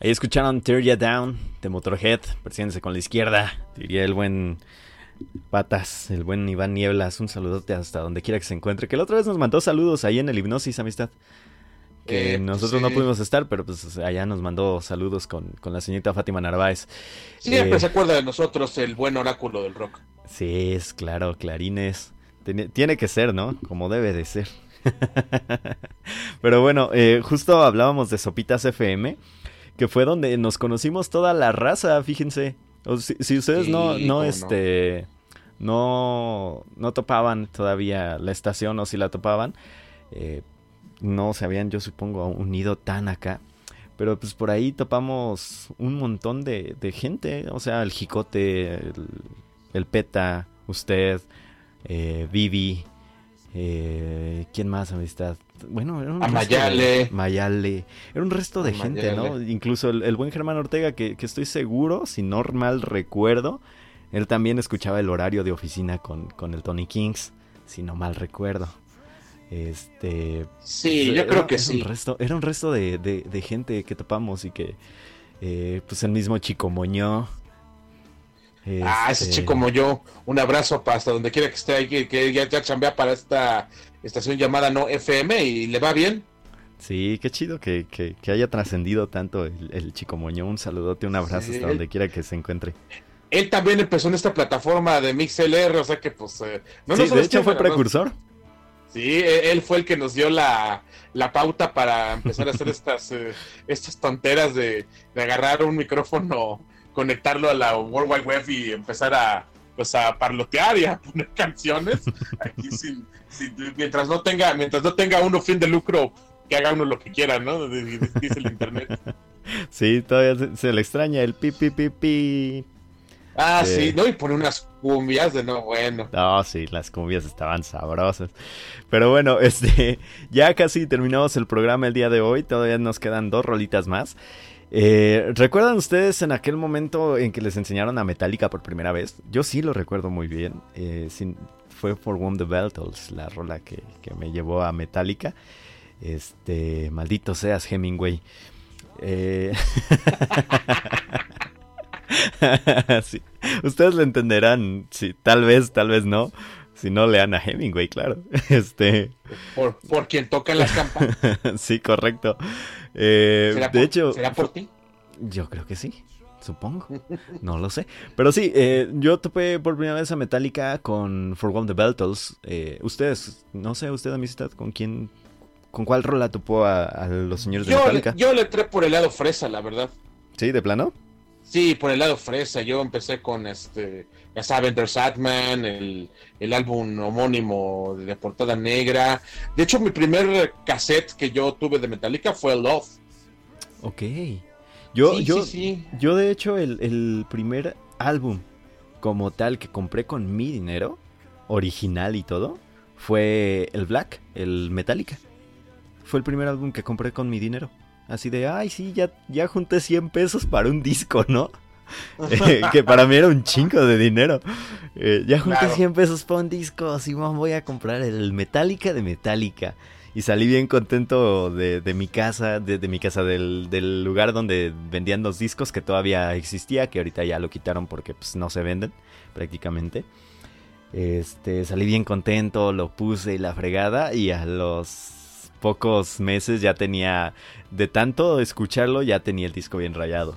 Ahí escucharon Tear Ya Down de Motorhead, persíguense con la izquierda, diría el buen Patas, el buen Iván Nieblas, un saludote hasta donde quiera que se encuentre, que la otra vez nos mandó saludos ahí en el Hipnosis Amistad, que Eh, nosotros sí. no pudimos estar, pero pues allá nos mandó saludos con, con la señorita Fátima Narváez. Siempre Eh, se acuerda de nosotros el buen oráculo del rock. Sí, es claro, clarines. Tiene, tiene que ser, ¿no? Como debe de ser. Pero bueno, eh, justo hablábamos de Sopitas FM, que fue donde nos conocimos toda la raza, fíjense. O si, si ustedes Sí, no, no, no. este, no, no topaban todavía la estación o si la topaban, eh, no se habían, yo supongo, unido tan acá. Pero pues por ahí topamos un montón de, de gente, o sea, el Jicote, el, el Peta, usted, eh, Vivi, eh, ¿quién más, amistad? Bueno, era un A de- Mayale. Mayale. Era un resto de A gente, ¿no? Incluso el, el buen Germán Ortega, que, que estoy seguro, si no mal recuerdo, él también escuchaba el horario de oficina con, con el Tony Kings, si no mal recuerdo. Este. Sí, yo era- creo que era sí. Un resto, era un resto de, de- de gente que topamos y que. eh, pues el mismo Chico Moñó. Ah, ese este, chico como yo, un abrazo para hasta donde quiera que esté ahí, que, que ya, ya chambea para esta estación llamada No FM y le va bien. Sí, qué chido que, que- que haya trascendido tanto el, el Chico Moñó. Un saludote, un abrazo Sí, hasta donde quiera que se encuentre. Él también empezó en esta plataforma de MixLR, o sea que pues... eh, no sí, de hecho fue no- precursor. Sí, e- él fue el que nos dio la, la pauta para empezar a hacer estas, eh, estas tonteras de, de agarrar un micrófono, conectarlo a la World Wide Web y empezar a, pues, a parlotear y a poner canciones aquí sin, sin- mientras no tenga mientras no tenga uno fin de lucro que haga uno lo que quiera, ¿no? Dice el internet. Sí, todavía se, se le extraña el pi pi pi pi. Ah, Sí. sí, ¿no? Y pone unas cumbias de no, bueno. No, sí, las cumbias estaban sabrosas. Pero bueno, este, ya casi terminamos el programa el día de hoy. Todavía nos quedan dos rolitas más. Eh, ¿Recuerdan ustedes en aquel momento en que les enseñaron a Metallica por primera vez? Yo sí lo recuerdo muy bien. Eh, sin- fue For Whom the Battles, la rola que, que me llevó a Metallica. Este, maldito seas Hemingway. Eh, sí. Ustedes lo entenderán, sí, tal vez, tal vez no. Si no lean a Hemingway, claro. Este, Por, por quien toca las campanas. sí, correcto. Eh, ¿Será de por- hecho, ¿Será por ti? yo creo que sí, supongo. No lo sé. Pero sí, eh, yo topé por primera vez a Metallica con For One the Battles. Eh, ustedes, no sé, usted amistad, ¿con quién, con cuál rola topó a, a los señores de Yo, le- Metallica? yo le entré por el lado fresa, la verdad. Sí, de plano. Sí, por el lado fresa. Yo empecé con este, ya saben, The Sadman, el, el álbum homónimo de portada negra. De hecho, mi primer cassette que yo tuve de Metallica fue Love. Ok. Yo, sí, yo, sí, sí. Yo de hecho el, el primer álbum como tal que compré con mi dinero, original y todo, fue el Black, el Metallica. Fue el primer álbum que compré con mi dinero. Así de, ay, sí, ya, ya junté 100 pesos para un disco, ¿no? Eh, que para mí era un chingo de dinero. Eh, ya junté Claro. 100 pesos para un disco, Simón, voy a comprar el Metallica de Metallica. Y salí bien contento de, de mi casa, de, de mi casa, del, del lugar donde vendían los discos que todavía existía, que ahorita ya lo quitaron porque pues, no se venden prácticamente. Este, salí bien contento, lo puse y la fregada y a los pocos meses ya tenía, de tanto escucharlo, ya tenía el disco bien rayado.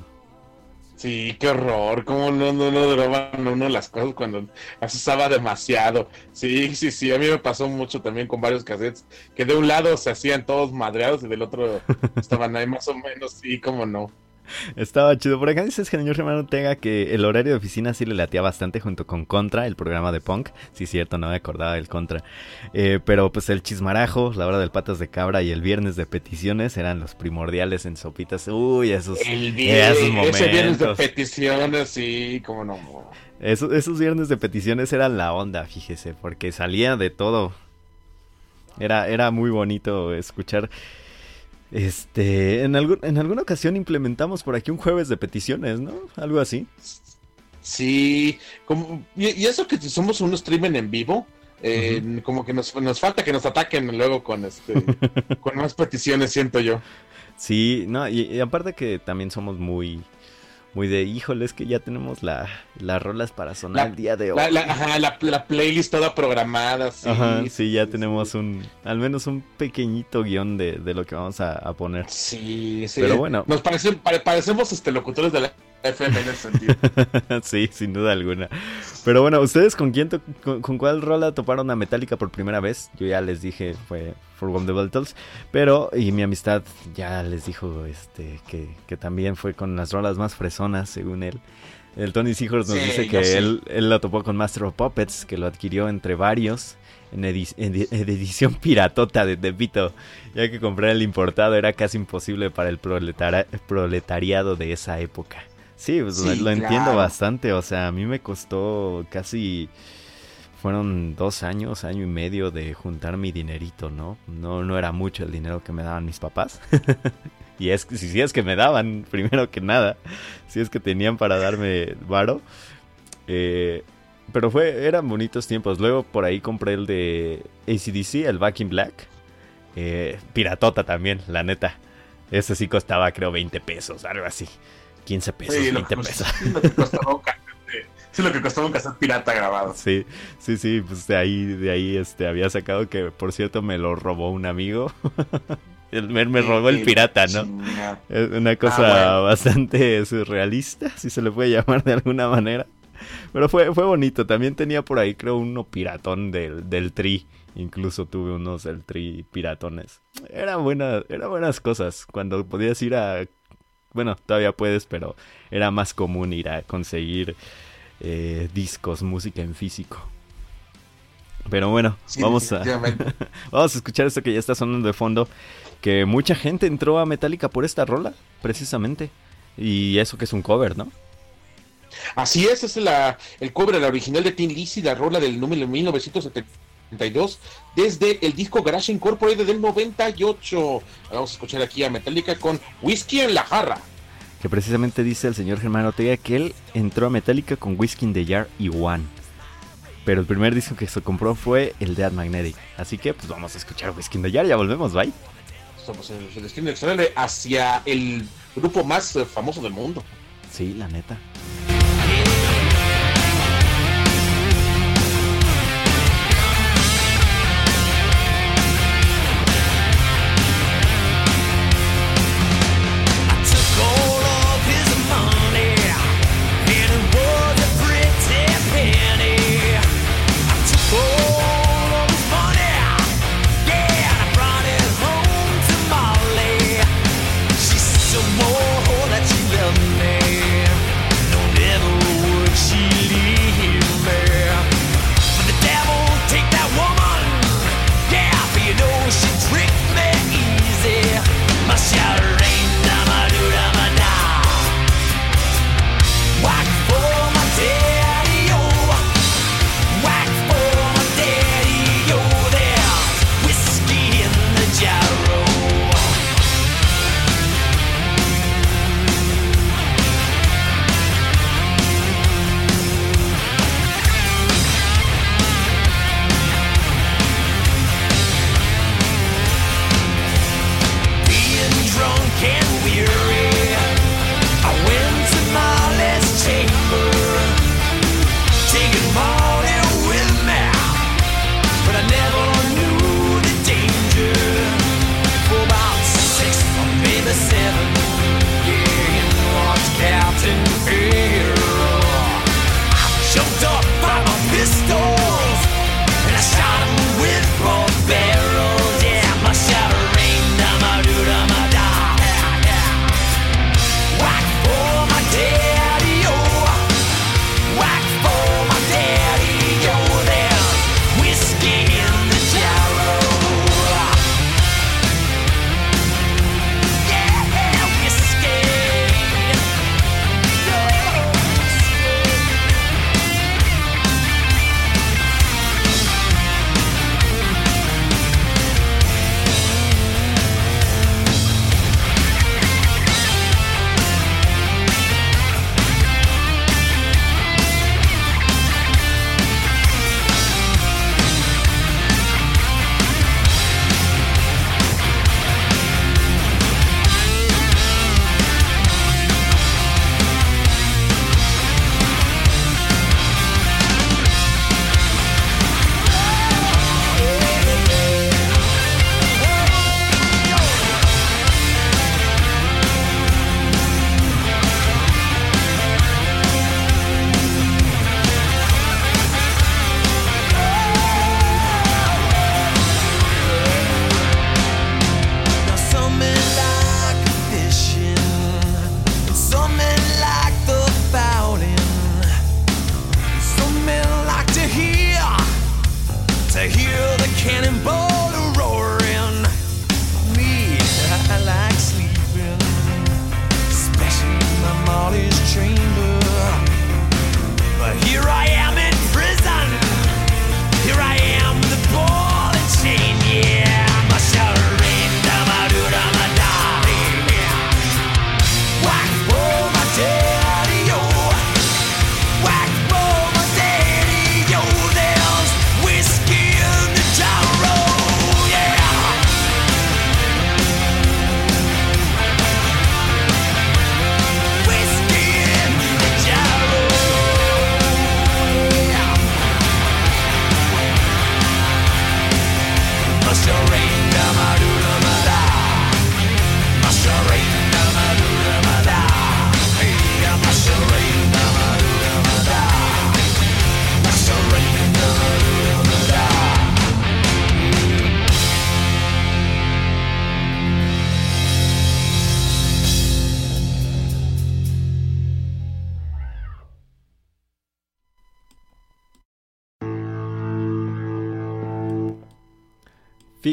Sí, qué horror. Cómo no, no, no uno las cosas cuando las usaba demasiado. Sí, sí, sí. A mí me pasó mucho también con varios cassettes que de un lado se hacían todos madreados y del otro estaban ahí más o menos. Sí, cómo no. Estaba chido. Por acá dices, señor Germán Ortega, que el horario de oficina sí le latía bastante junto con Contra, el programa de punk. Sí, cierto, no me acordaba del Contra. Eh, pero pues el chismarajo, la hora del patas de cabra y el viernes de peticiones eran los primordiales en sopitas. Uy, esos, El esos viernes, ese viernes de momentos. peticiones, sí, cómo no. Esos, esos viernes de peticiones eran la onda, fíjese, porque salía de todo. Era, era muy bonito escuchar. Este, en, algún, en alguna ocasión implementamos por aquí un jueves de peticiones, ¿no? Algo así. Sí, como, y, y eso que somos un streamer en vivo, eh, como que nos, nos falta que nos ataquen luego con este con más peticiones, siento yo. Sí, no, y, y aparte que también somos muy, muy de, híjole, es que ya tenemos la, las rolas para sonar La- el día de hoy. La, la- ajá, la- la playlist toda programada, sí. Ajá, sí, ya sí, tenemos sí. un, al menos un pequeñito guion de, de lo que vamos a, a poner. Sí, sí. Pero bueno. Nos parecen, pare- parecemos este, locutores de la FM en ese sentido. sí, sin duda alguna. Pero bueno, ¿ustedes con quién, con, con cuál rola toparon a Metallica por primera vez? Yo ya les dije, fue For One the Battles. Pero, y mi amistad ya les dijo este que, que también fue con las rolas más fresonas, según él. El Tony Seahorse nos Sí, dice que sí. él, él lo topó con Master of Puppets, que lo adquirió entre varios. En, edi- en edi- en edición piratota de Depito, ya que comprar el importado era casi imposible para el proletariado de esa época. Sí, pues lo, Sí, lo entiendo claro. bastante. O sea, a mí me costó casi. Fueron dos años, año y medio de juntar mi dinerito, ¿no? No, no era mucho el dinero que me daban mis papás. y es que si, es que me daban, primero que nada. Si es que tenían para darme varo. Eh, pero fue, eran bonitos tiempos. Luego por ahí compré el de ACDC, el Back in Black. Eh, piratota también, la neta. Ese sí costaba creo 20 pesos, algo así. 15 pesos, Sí, lo 20 que, pesos. costaba sí, lo que costaba un cassette pirata grabado. Sí, sí, sí, pues de ahí, de ahí este, había sacado que, por cierto, me lo robó un amigo. Él me, me robó el pirata, ¿no? Es una cosa bueno. bastante surrealista, si se le puede llamar de alguna manera. Pero fue, fue bonito. También tenía por ahí, creo, uno piratón del, del Tri. Incluso tuve unos del Tri piratones. Eran buenas, eran buenas cosas. Cuando podías ir a. Bueno, todavía puedes, pero era más común ir a conseguir eh, discos, música en físico. Pero bueno, Sí, vamos a. Vamos a escuchar esto que ya está sonando de fondo. Que mucha gente entró a Metallica por esta rola, precisamente. Y eso que es un cover, ¿no? Así es, es la, el cover, la original de Tin Lizzy, la rola del número 1972, desde el disco Garage Incorporated del 98. Vamos a escuchar aquí a Metallica con Whisky en la jarra. Que precisamente dice el señor Germán Ortega que él entró a Metallica con Whiskey in the Jar y One. Pero el primer disco que se compró fue el Dead Magnetic. Así que pues vamos a escuchar Whiskey in the Jar. Ya volvemos, bye. Somos en el destino extraordinario hacia el grupo más eh, famoso del mundo. Sí, la neta.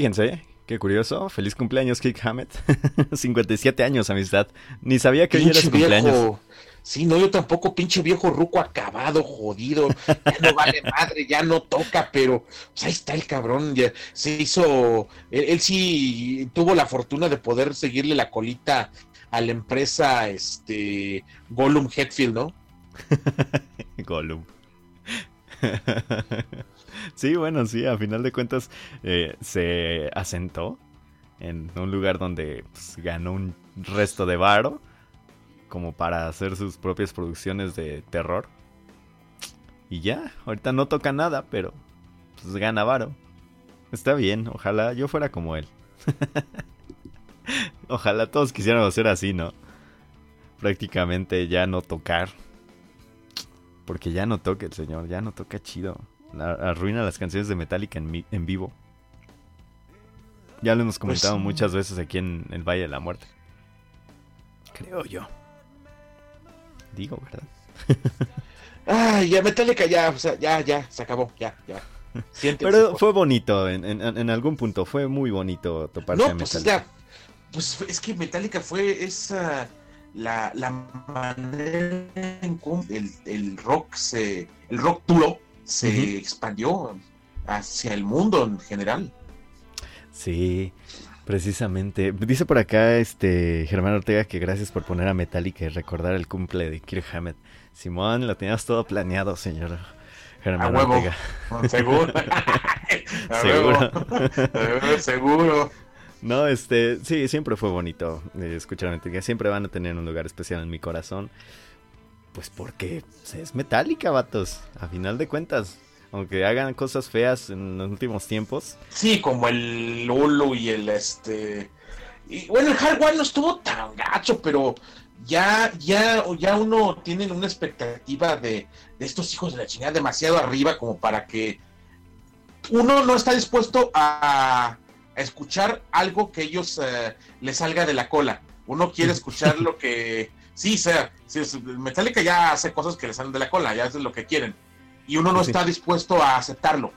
Fíjense, qué curioso. Feliz cumpleaños, Kick Hammett. 57 años, amistad. Ni sabía que hoy era su cumpleaños. Sí, no, yo tampoco, pinche viejo ruco acabado, jodido. Ya no vale madre, ya no toca, pero pues ahí está el cabrón. Ya se hizo. Él, él sí tuvo la fortuna de poder seguirle la colita a la empresa este Gollum Hetfield, ¿no? Gollum. sí, bueno, sí, a final de cuentas eh, se asentó en un lugar donde pues, ganó un resto de varo como para hacer sus propias producciones de terror. Y ya, ahorita no toca nada, pero pues gana varo. Está bien, ojalá yo fuera como él. ojalá todos quisiéramos ser así, ¿no? Prácticamente ya no tocar. Porque ya no toca el señor, ya no toca chido. Arruina las canciones de Metallica en, mi- en vivo. Ya lo hemos comentado sí. muchas veces aquí en el Valle de la Muerte. Creo yo. Digo, ¿verdad? Ay, ya Metallica ya, o sea, ya, ya, se acabó, ya, ya. Pero fue bonito, en, en- en algún punto fue muy bonito toparse a No, pues, Metallica. pues es que Metallica fue esa la, la manera en cómo el, el rock se el rock duro se expandió hacia el mundo en general. Sí, precisamente. Dice por acá este Germán Ortega que gracias por poner a Metallica y recordar el cumple de Kirk Hammett. Simón, lo tenías todo planeado, señor A Germán huevo. Ortega. Seguro. A Seguro. huevo. Seguro. No, este, sí, siempre fue bonito eh, escuchar a Metallica. Siempre van a tener un lugar especial en mi corazón. Pues porque es Metallica, vatos. A final de cuentas. Aunque hagan cosas feas en los últimos tiempos. Sí, como el Lulu y el este. Y bueno, el Hard One no estuvo tan gacho, pero ya, ya, ya uno tiene una expectativa de, de estos hijos de la chingada demasiado arriba como para que uno no está dispuesto a, a escuchar algo que ellos eh, les salga de la cola. Uno quiere escuchar lo que. Sí, sea, sí, Metallica ya hace cosas que le salen de la cola, ya es lo que quieren. Y uno no Sí. está dispuesto a aceptarlo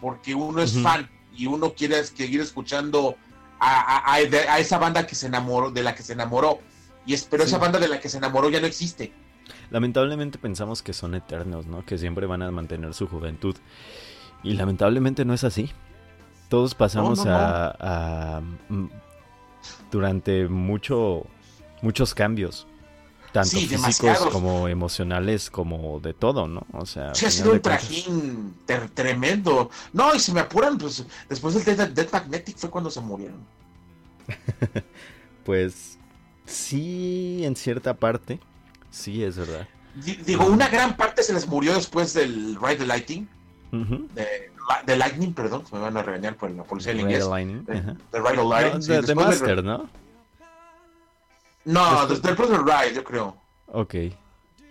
porque uno es fan y uno quiere seguir escuchando a, a- a- de- a esa banda que se enamoró, de la que se enamoró. Y es, pero Sí. esa banda de la que se enamoró ya no existe. Lamentablemente pensamos que son eternos, ¿no? Que siempre van a mantener su juventud. Y lamentablemente no es así. Todos pasamos No, no, no. a, a- mm, durante mucho muchos cambios, tanto Sí, físicos demasiados. como emocionales, como de todo, ¿no? O sea, Sí, ha sido un trajín tremendo. No, y si me apuran, pues después del Dead, Dead Magnetic fue cuando se murieron. Pues sí, en cierta parte, sí es verdad. Di- Digo, una gran parte se les murió después del Ride the Lightning, Ujú. de, de Lightning, perdón, me van a regañar por la policía en inglés. Redlining, De, ajá. de Ride the No, Lightning. sí, de, de del- Master, ¿no? No, desde el del Ride, yo creo. Ok.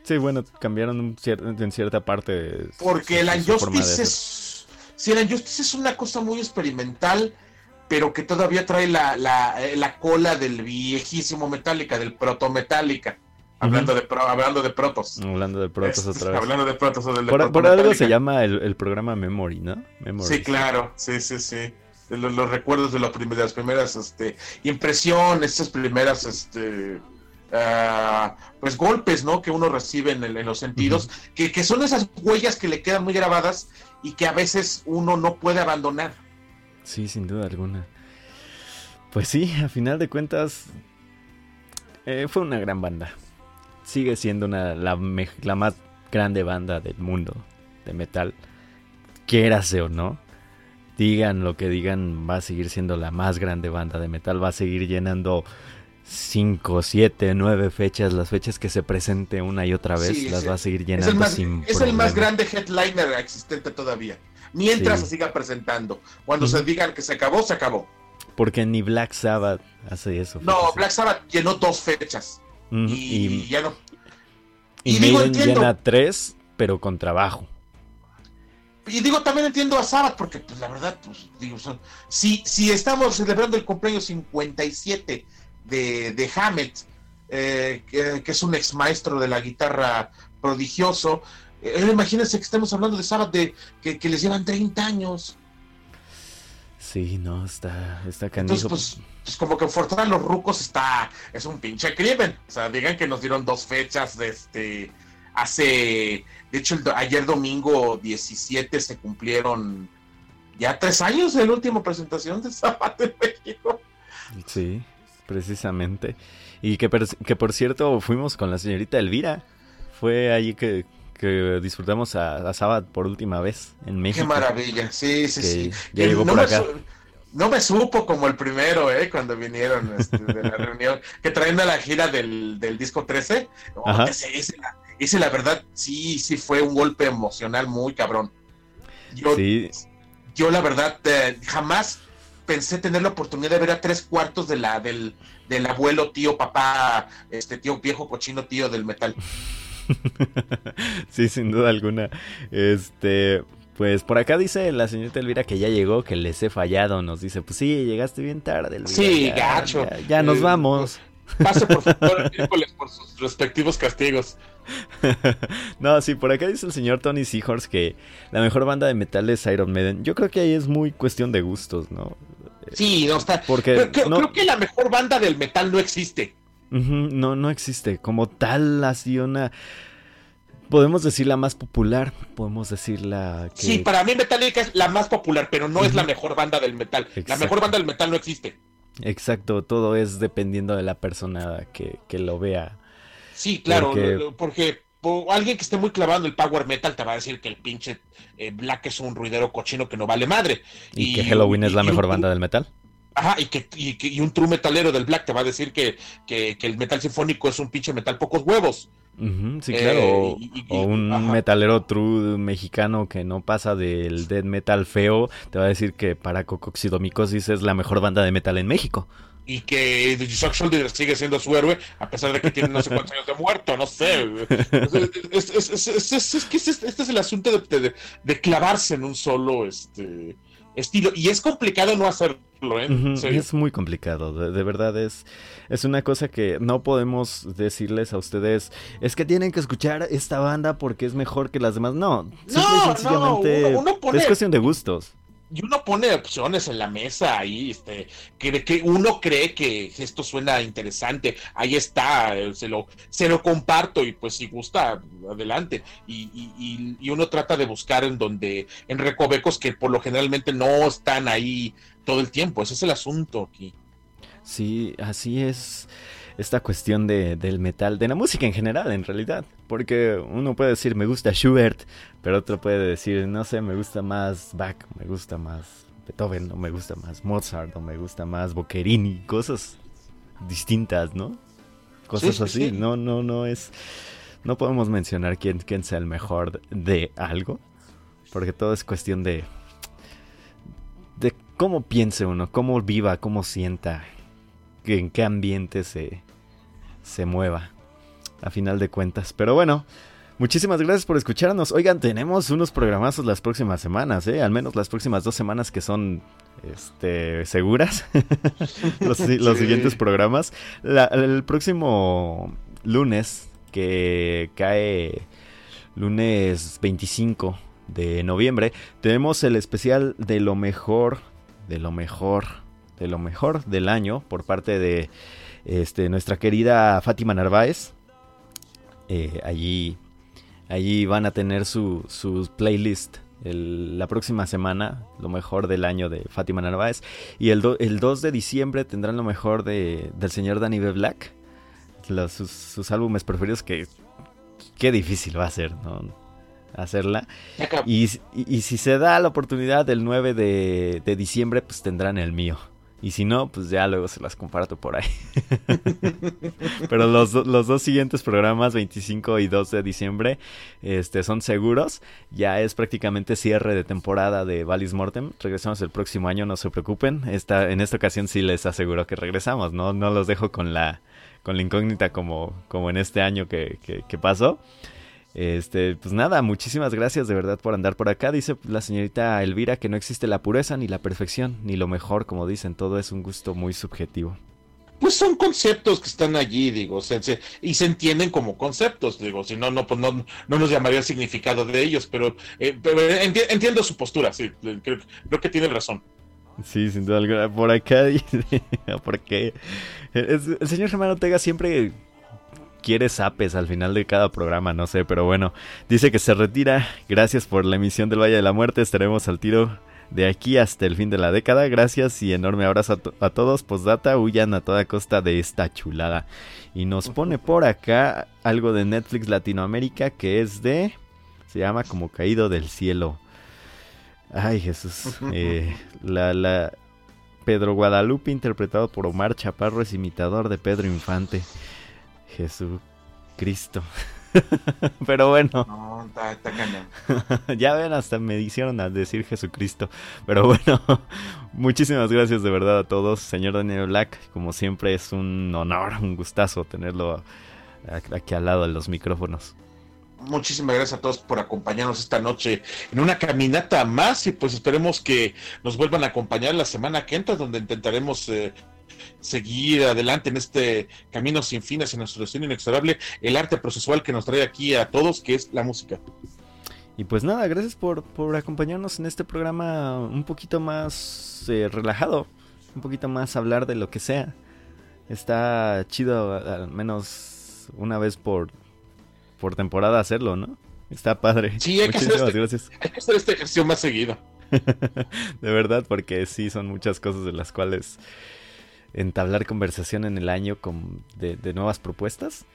Sí, bueno, cambiaron un cier- en cierta parte. Porque de Injustice es. Sí, la Injustice es una cosa muy experimental, pero que todavía trae la, la, eh, la cola del viejísimo Metallica, del proto Metallica. Hablando, de, pro- hablando de protos. Hablando de protos Este, otra vez. Hablando de protos o del de Por, algo se llama el, el programa Memory, ¿no? Sí, claro, sí, sí, sí. De Los, los recuerdos de, los prim- de las primeras este, impresiones, esas primeras este, ah, pues golpes ¿no? que uno recibe en, el- en los sentidos, que, que son esas huellas que le quedan muy grabadas y que a veces uno no puede abandonar. Sí, sin duda alguna. Pues sí, a final de cuentas eh, fue una gran banda. Sigue siendo una, la, la más grande banda del mundo de metal. Quierase o no. Digan lo que digan, va a seguir siendo la más grande banda de metal. Va a seguir llenando 5, 7, 9 fechas. Las fechas que se presente una y otra vez Sí, las sí. va a seguir Es llenando el, más, sin es el más grande headliner existente todavía. Mientras Sí. se siga presentando. Cuando se digan que se acabó, se acabó. Porque ni Black Sabbath hace eso. No. Black Sabbath llenó dos fechas. Y, y, ya no. y y digo, Maiden entiendo. llena 3, pero con trabajo. Y digo, también entiendo a Sabbath, porque pues la verdad, pues digo, son- si, si estamos celebrando el cumpleaños 57 de, de Hammett, eh, que, que es un ex maestro de la guitarra prodigioso, eh, imagínense que estemos hablando de Sabbath de, que, que les llevan 30 años. Sí, no, está, está canijo. Entonces, pues, pues como que forzar a los rucos está, es un pinche crimen. O sea, digan que nos dieron dos fechas de este, hace, de hecho, el ayer domingo 17 se cumplieron ya tres años de la última presentación de Zapata en México. Sí, precisamente. Y que, que por cierto, fuimos con la señorita Elvira. Fue allí que, que disfrutamos a, a Sabbath por última vez en México. Qué maravilla, sí, sí, sí. ya llegó no por acá. no me supo como el primero, ¿eh? Cuando vinieron este, de la reunión, que traen a la gira del, del disco 13. No, Ajá. ese, ese, la- ese, la verdad, sí, sí fue un golpe emocional muy cabrón. Yo, Sí, yo la verdad, eh, jamás pensé tener la oportunidad de ver a tres cuartos de la, del, del abuelo, tío, papá, este tío viejo cochino, tío del metal. sí, sin duda alguna. Este, pues por acá dice la señorita Elvira que ya llegó, que les he fallado. Nos dice, pues sí, llegaste bien tarde, Elvira. Sí, ya, gacho. Ya, ya nos Eh, vamos. Pase por favor miércoles por sus respectivos castigos. no, sí, por acá dice el señor Tony Seahorse que la mejor banda de metal es Iron Maiden. Yo creo que ahí es muy cuestión de gustos, ¿no? Sí, no está. Porque Creo, creo- no, creo que la mejor banda del metal no existe. No, no existe como tal así una... Podemos decir la más popular, podemos decir la que... Sí, para mí Metallica es la más popular, pero no es la mejor banda del metal. La mejor banda del metal no existe. Exacto, todo es dependiendo de la persona que, que lo vea. Sí, claro, Porque- alguien que esté muy clavado en el power metal te va a decir que el pinche eh, Black es un ruidero cochino que no vale madre. Y, que Halloween es la un mejor banda del metal. Ajá, y que, y, que- y un true metalero del Black te va a decir que, que, que el metal sinfónico es un pinche metal pocos huevos. Sí, Eh, claro. Y- o un ajá. metalero true mexicano que no pasa del death metal feo, te va a decir que para Cocoxidomicosis es la mejor banda de metal en México. Y que Shoulder sigue siendo su héroe a pesar de que tiene no sé cuántos años de muerto, no sé. Es, es- es- es- es- es que este, este es el asunto de, de- de clavarse en un solo este estilo y es complicado no hacerlo, ¿eh? Es muy complicado, de, de verdad es, es una cosa que no podemos decirles a ustedes, es que tienen que escuchar esta banda porque es mejor que las demás. No, No, no, uno, uno pone es cuestión de gustos. Y uno pone opciones en la mesa ahí, este, que, uno cree que esto suena interesante, ahí está, se lo, se lo comparto y pues si gusta, adelante. Y- y- y uno trata de buscar en donde, en recovecos que por lo generalmente no están ahí todo el tiempo, ese es el asunto aquí. Sí, así es esta cuestión de, del metal, de la música en general, en realidad. Porque uno puede decir, me gusta Schubert, pero otro puede decir, no sé, me gusta más Bach, me gusta más Beethoven, o me gusta más Mozart, o me gusta más Boccherini, cosas distintas, ¿no? Cosas Sí, sí, así, sí. no, no, no es... No podemos mencionar quién, quién sea el mejor de algo, porque todo es cuestión de... De cómo piense uno, cómo viva, cómo sienta, en qué ambiente se, se mueva, a final de cuentas. Pero bueno, muchísimas gracias por escucharnos. Oigan, tenemos unos programazos las próximas semanas, ¿eh? Al menos las próximas dos semanas que son este, seguras. los, siguientes programas. La- el próximo lunes, que cae lunes 25 de noviembre, tenemos el especial de lo mejor, de lo mejor, de lo mejor del año por parte de este, nuestra querida Fátima Narváez. Eh, allí, allí van a tener su, su playlist el- la próxima semana, lo mejor del año de Fátima Narváez. Y el, do- el 2 de diciembre tendrán lo mejor de, del señor Danny B. Black. Los- sus, sus álbumes preferidos que... Qué difícil va a ser, ¿no? Hacerla. Y si se da la oportunidad el 9 de, de diciembre, pues tendrán el mío. Y si no, pues ya luego se las comparto por ahí. Pero los, los dos siguientes programas, 25 y 2 de diciembre, este, son seguros. Ya es prácticamente cierre de temporada de Valis Mortem. Regresamos el próximo año, no se preocupen. Esta, en esta ocasión sí les aseguro que regresamos. No, no los dejo con la, con la incógnita como, como en este año que- que pasó. Este, pues nada, muchísimas gracias de verdad por andar por acá. Dice la señorita Elvira que no existe la pureza ni la perfección, ni lo mejor, como dicen, todo es un gusto muy subjetivo. Pues son conceptos que están allí, digo, se- se- y se entienden como conceptos, digo, si no, no, pues no, no nos llamaría el significado de ellos, pero, eh, pero enti- entiendo su postura, sí, creo, creo que tiene razón. Sí, sin duda alguna. Por acá dice, porque el señor Germán Ortega siempre quiere zapes al final de cada programa, no sé, pero bueno, dice que se retira. Gracias por la emisión del Valle de la Muerte. Estaremos al tiro de aquí hasta el fin de la década. Gracias y enorme abrazo a, to- a todos. Postdata, huyan a toda costa de esta chulada. Y nos pone por acá algo de Netflix Latinoamérica que es de... Se llama como Caído del Cielo. Ay, Jesús. Eh, la, la Pedro Guadalupe, interpretado por Omar Chaparro, es imitador de Pedro Infante. Jesucristo. Pero bueno, No, está, ya ven, hasta me hicieron a decir Jesucristo. Pero bueno, muchísimas gracias de verdad a todos. Señor Daniel Black, como siempre es un honor, un gustazo tenerlo aquí al lado de los micrófonos. Muchísimas gracias a todos por acompañarnos esta noche en una caminata más y pues esperemos que nos vuelvan a acompañar la semana que entra donde intentaremos eh, seguir adelante en este camino sin fin hacia nuestro destino inexorable, el arte procesual que nos trae aquí a todos, que es la música. Y pues nada, gracias por, por acompañarnos en este programa un poquito más eh, relajado, un poquito más hablar de lo que sea. Está chido al menos una vez por, por temporada hacerlo, ¿no? Está padre. Sí, hay que hacer Muchísimas este- gracias. Hay que hacer este ejercicio más seguido. De verdad, porque sí son muchas cosas de las cuales entablar conversación en el año con, de, de nuevas propuestas.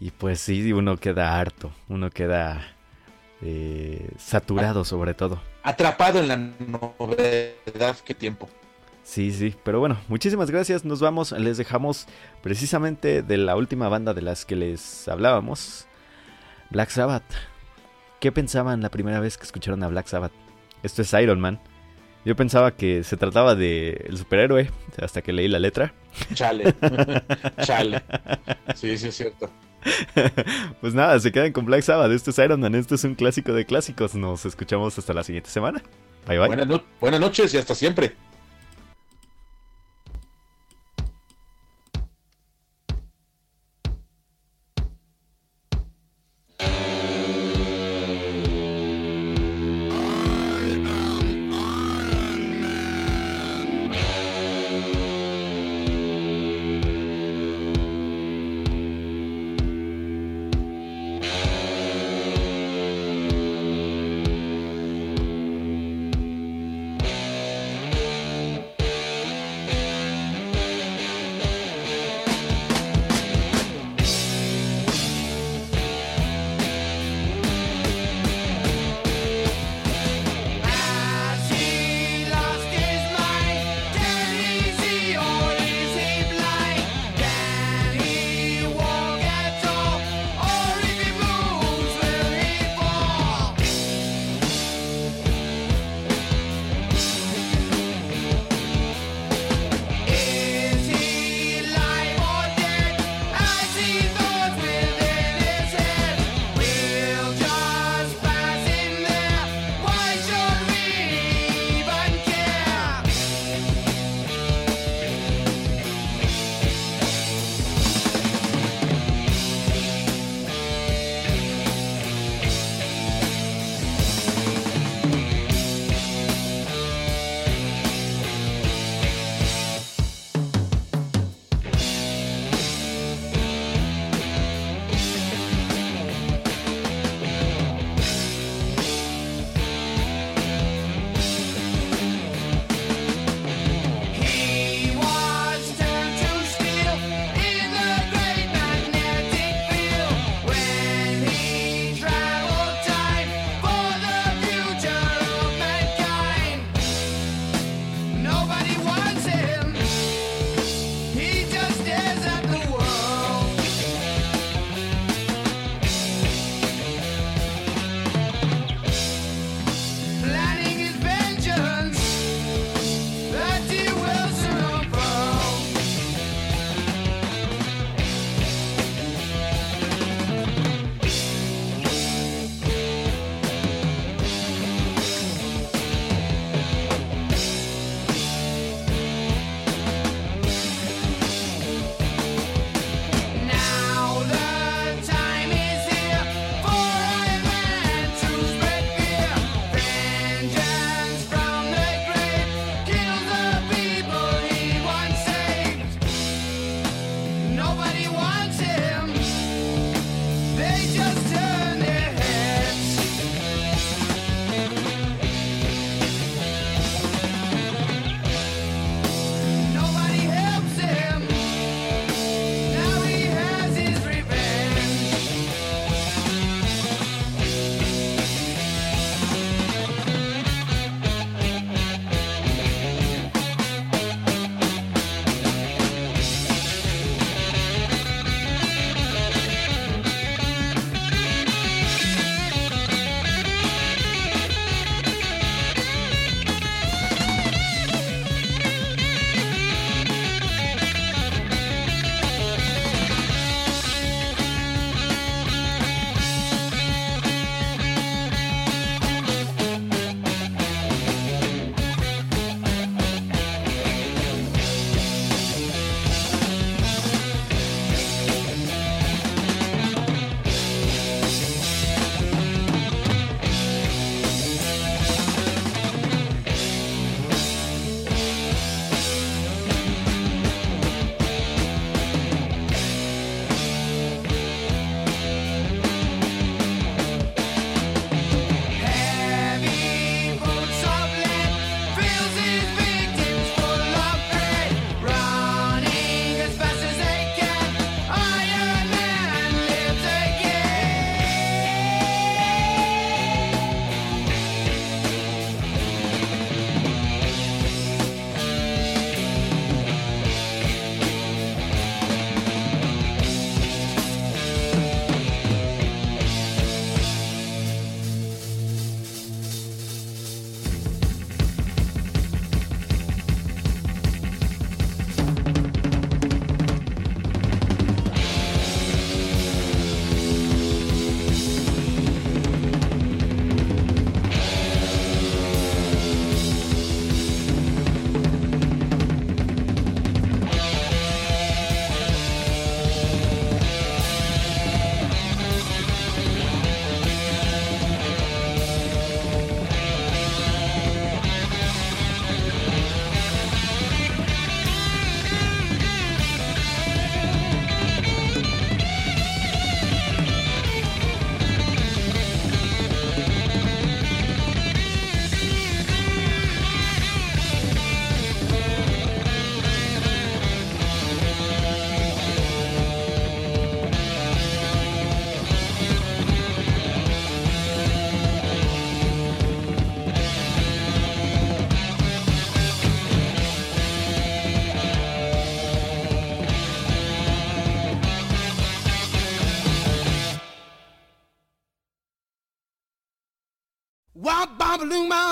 Y pues sí, uno queda harto, uno queda eh, saturado sobre todo. Atrapado en la novedad, qué tiempo. Sí, sí, pero bueno, muchísimas gracias. Nos vamos, les dejamos precisamente de la última banda de las que les hablábamos, Black Sabbath. ¿Qué pensaban la primera vez que escucharon a Black Sabbath? Esto es Iron Man. Yo pensaba que se trataba de el superhéroe hasta que leí la letra. Chale. Chale. Sí, sí, es cierto. pues nada, se quedan con Black Sabbath. Esto es Iron Man, esto es un clásico de clásicos. Nos escuchamos hasta la siguiente semana. Bye bye. Buenas, no- buenas noches y hasta siempre.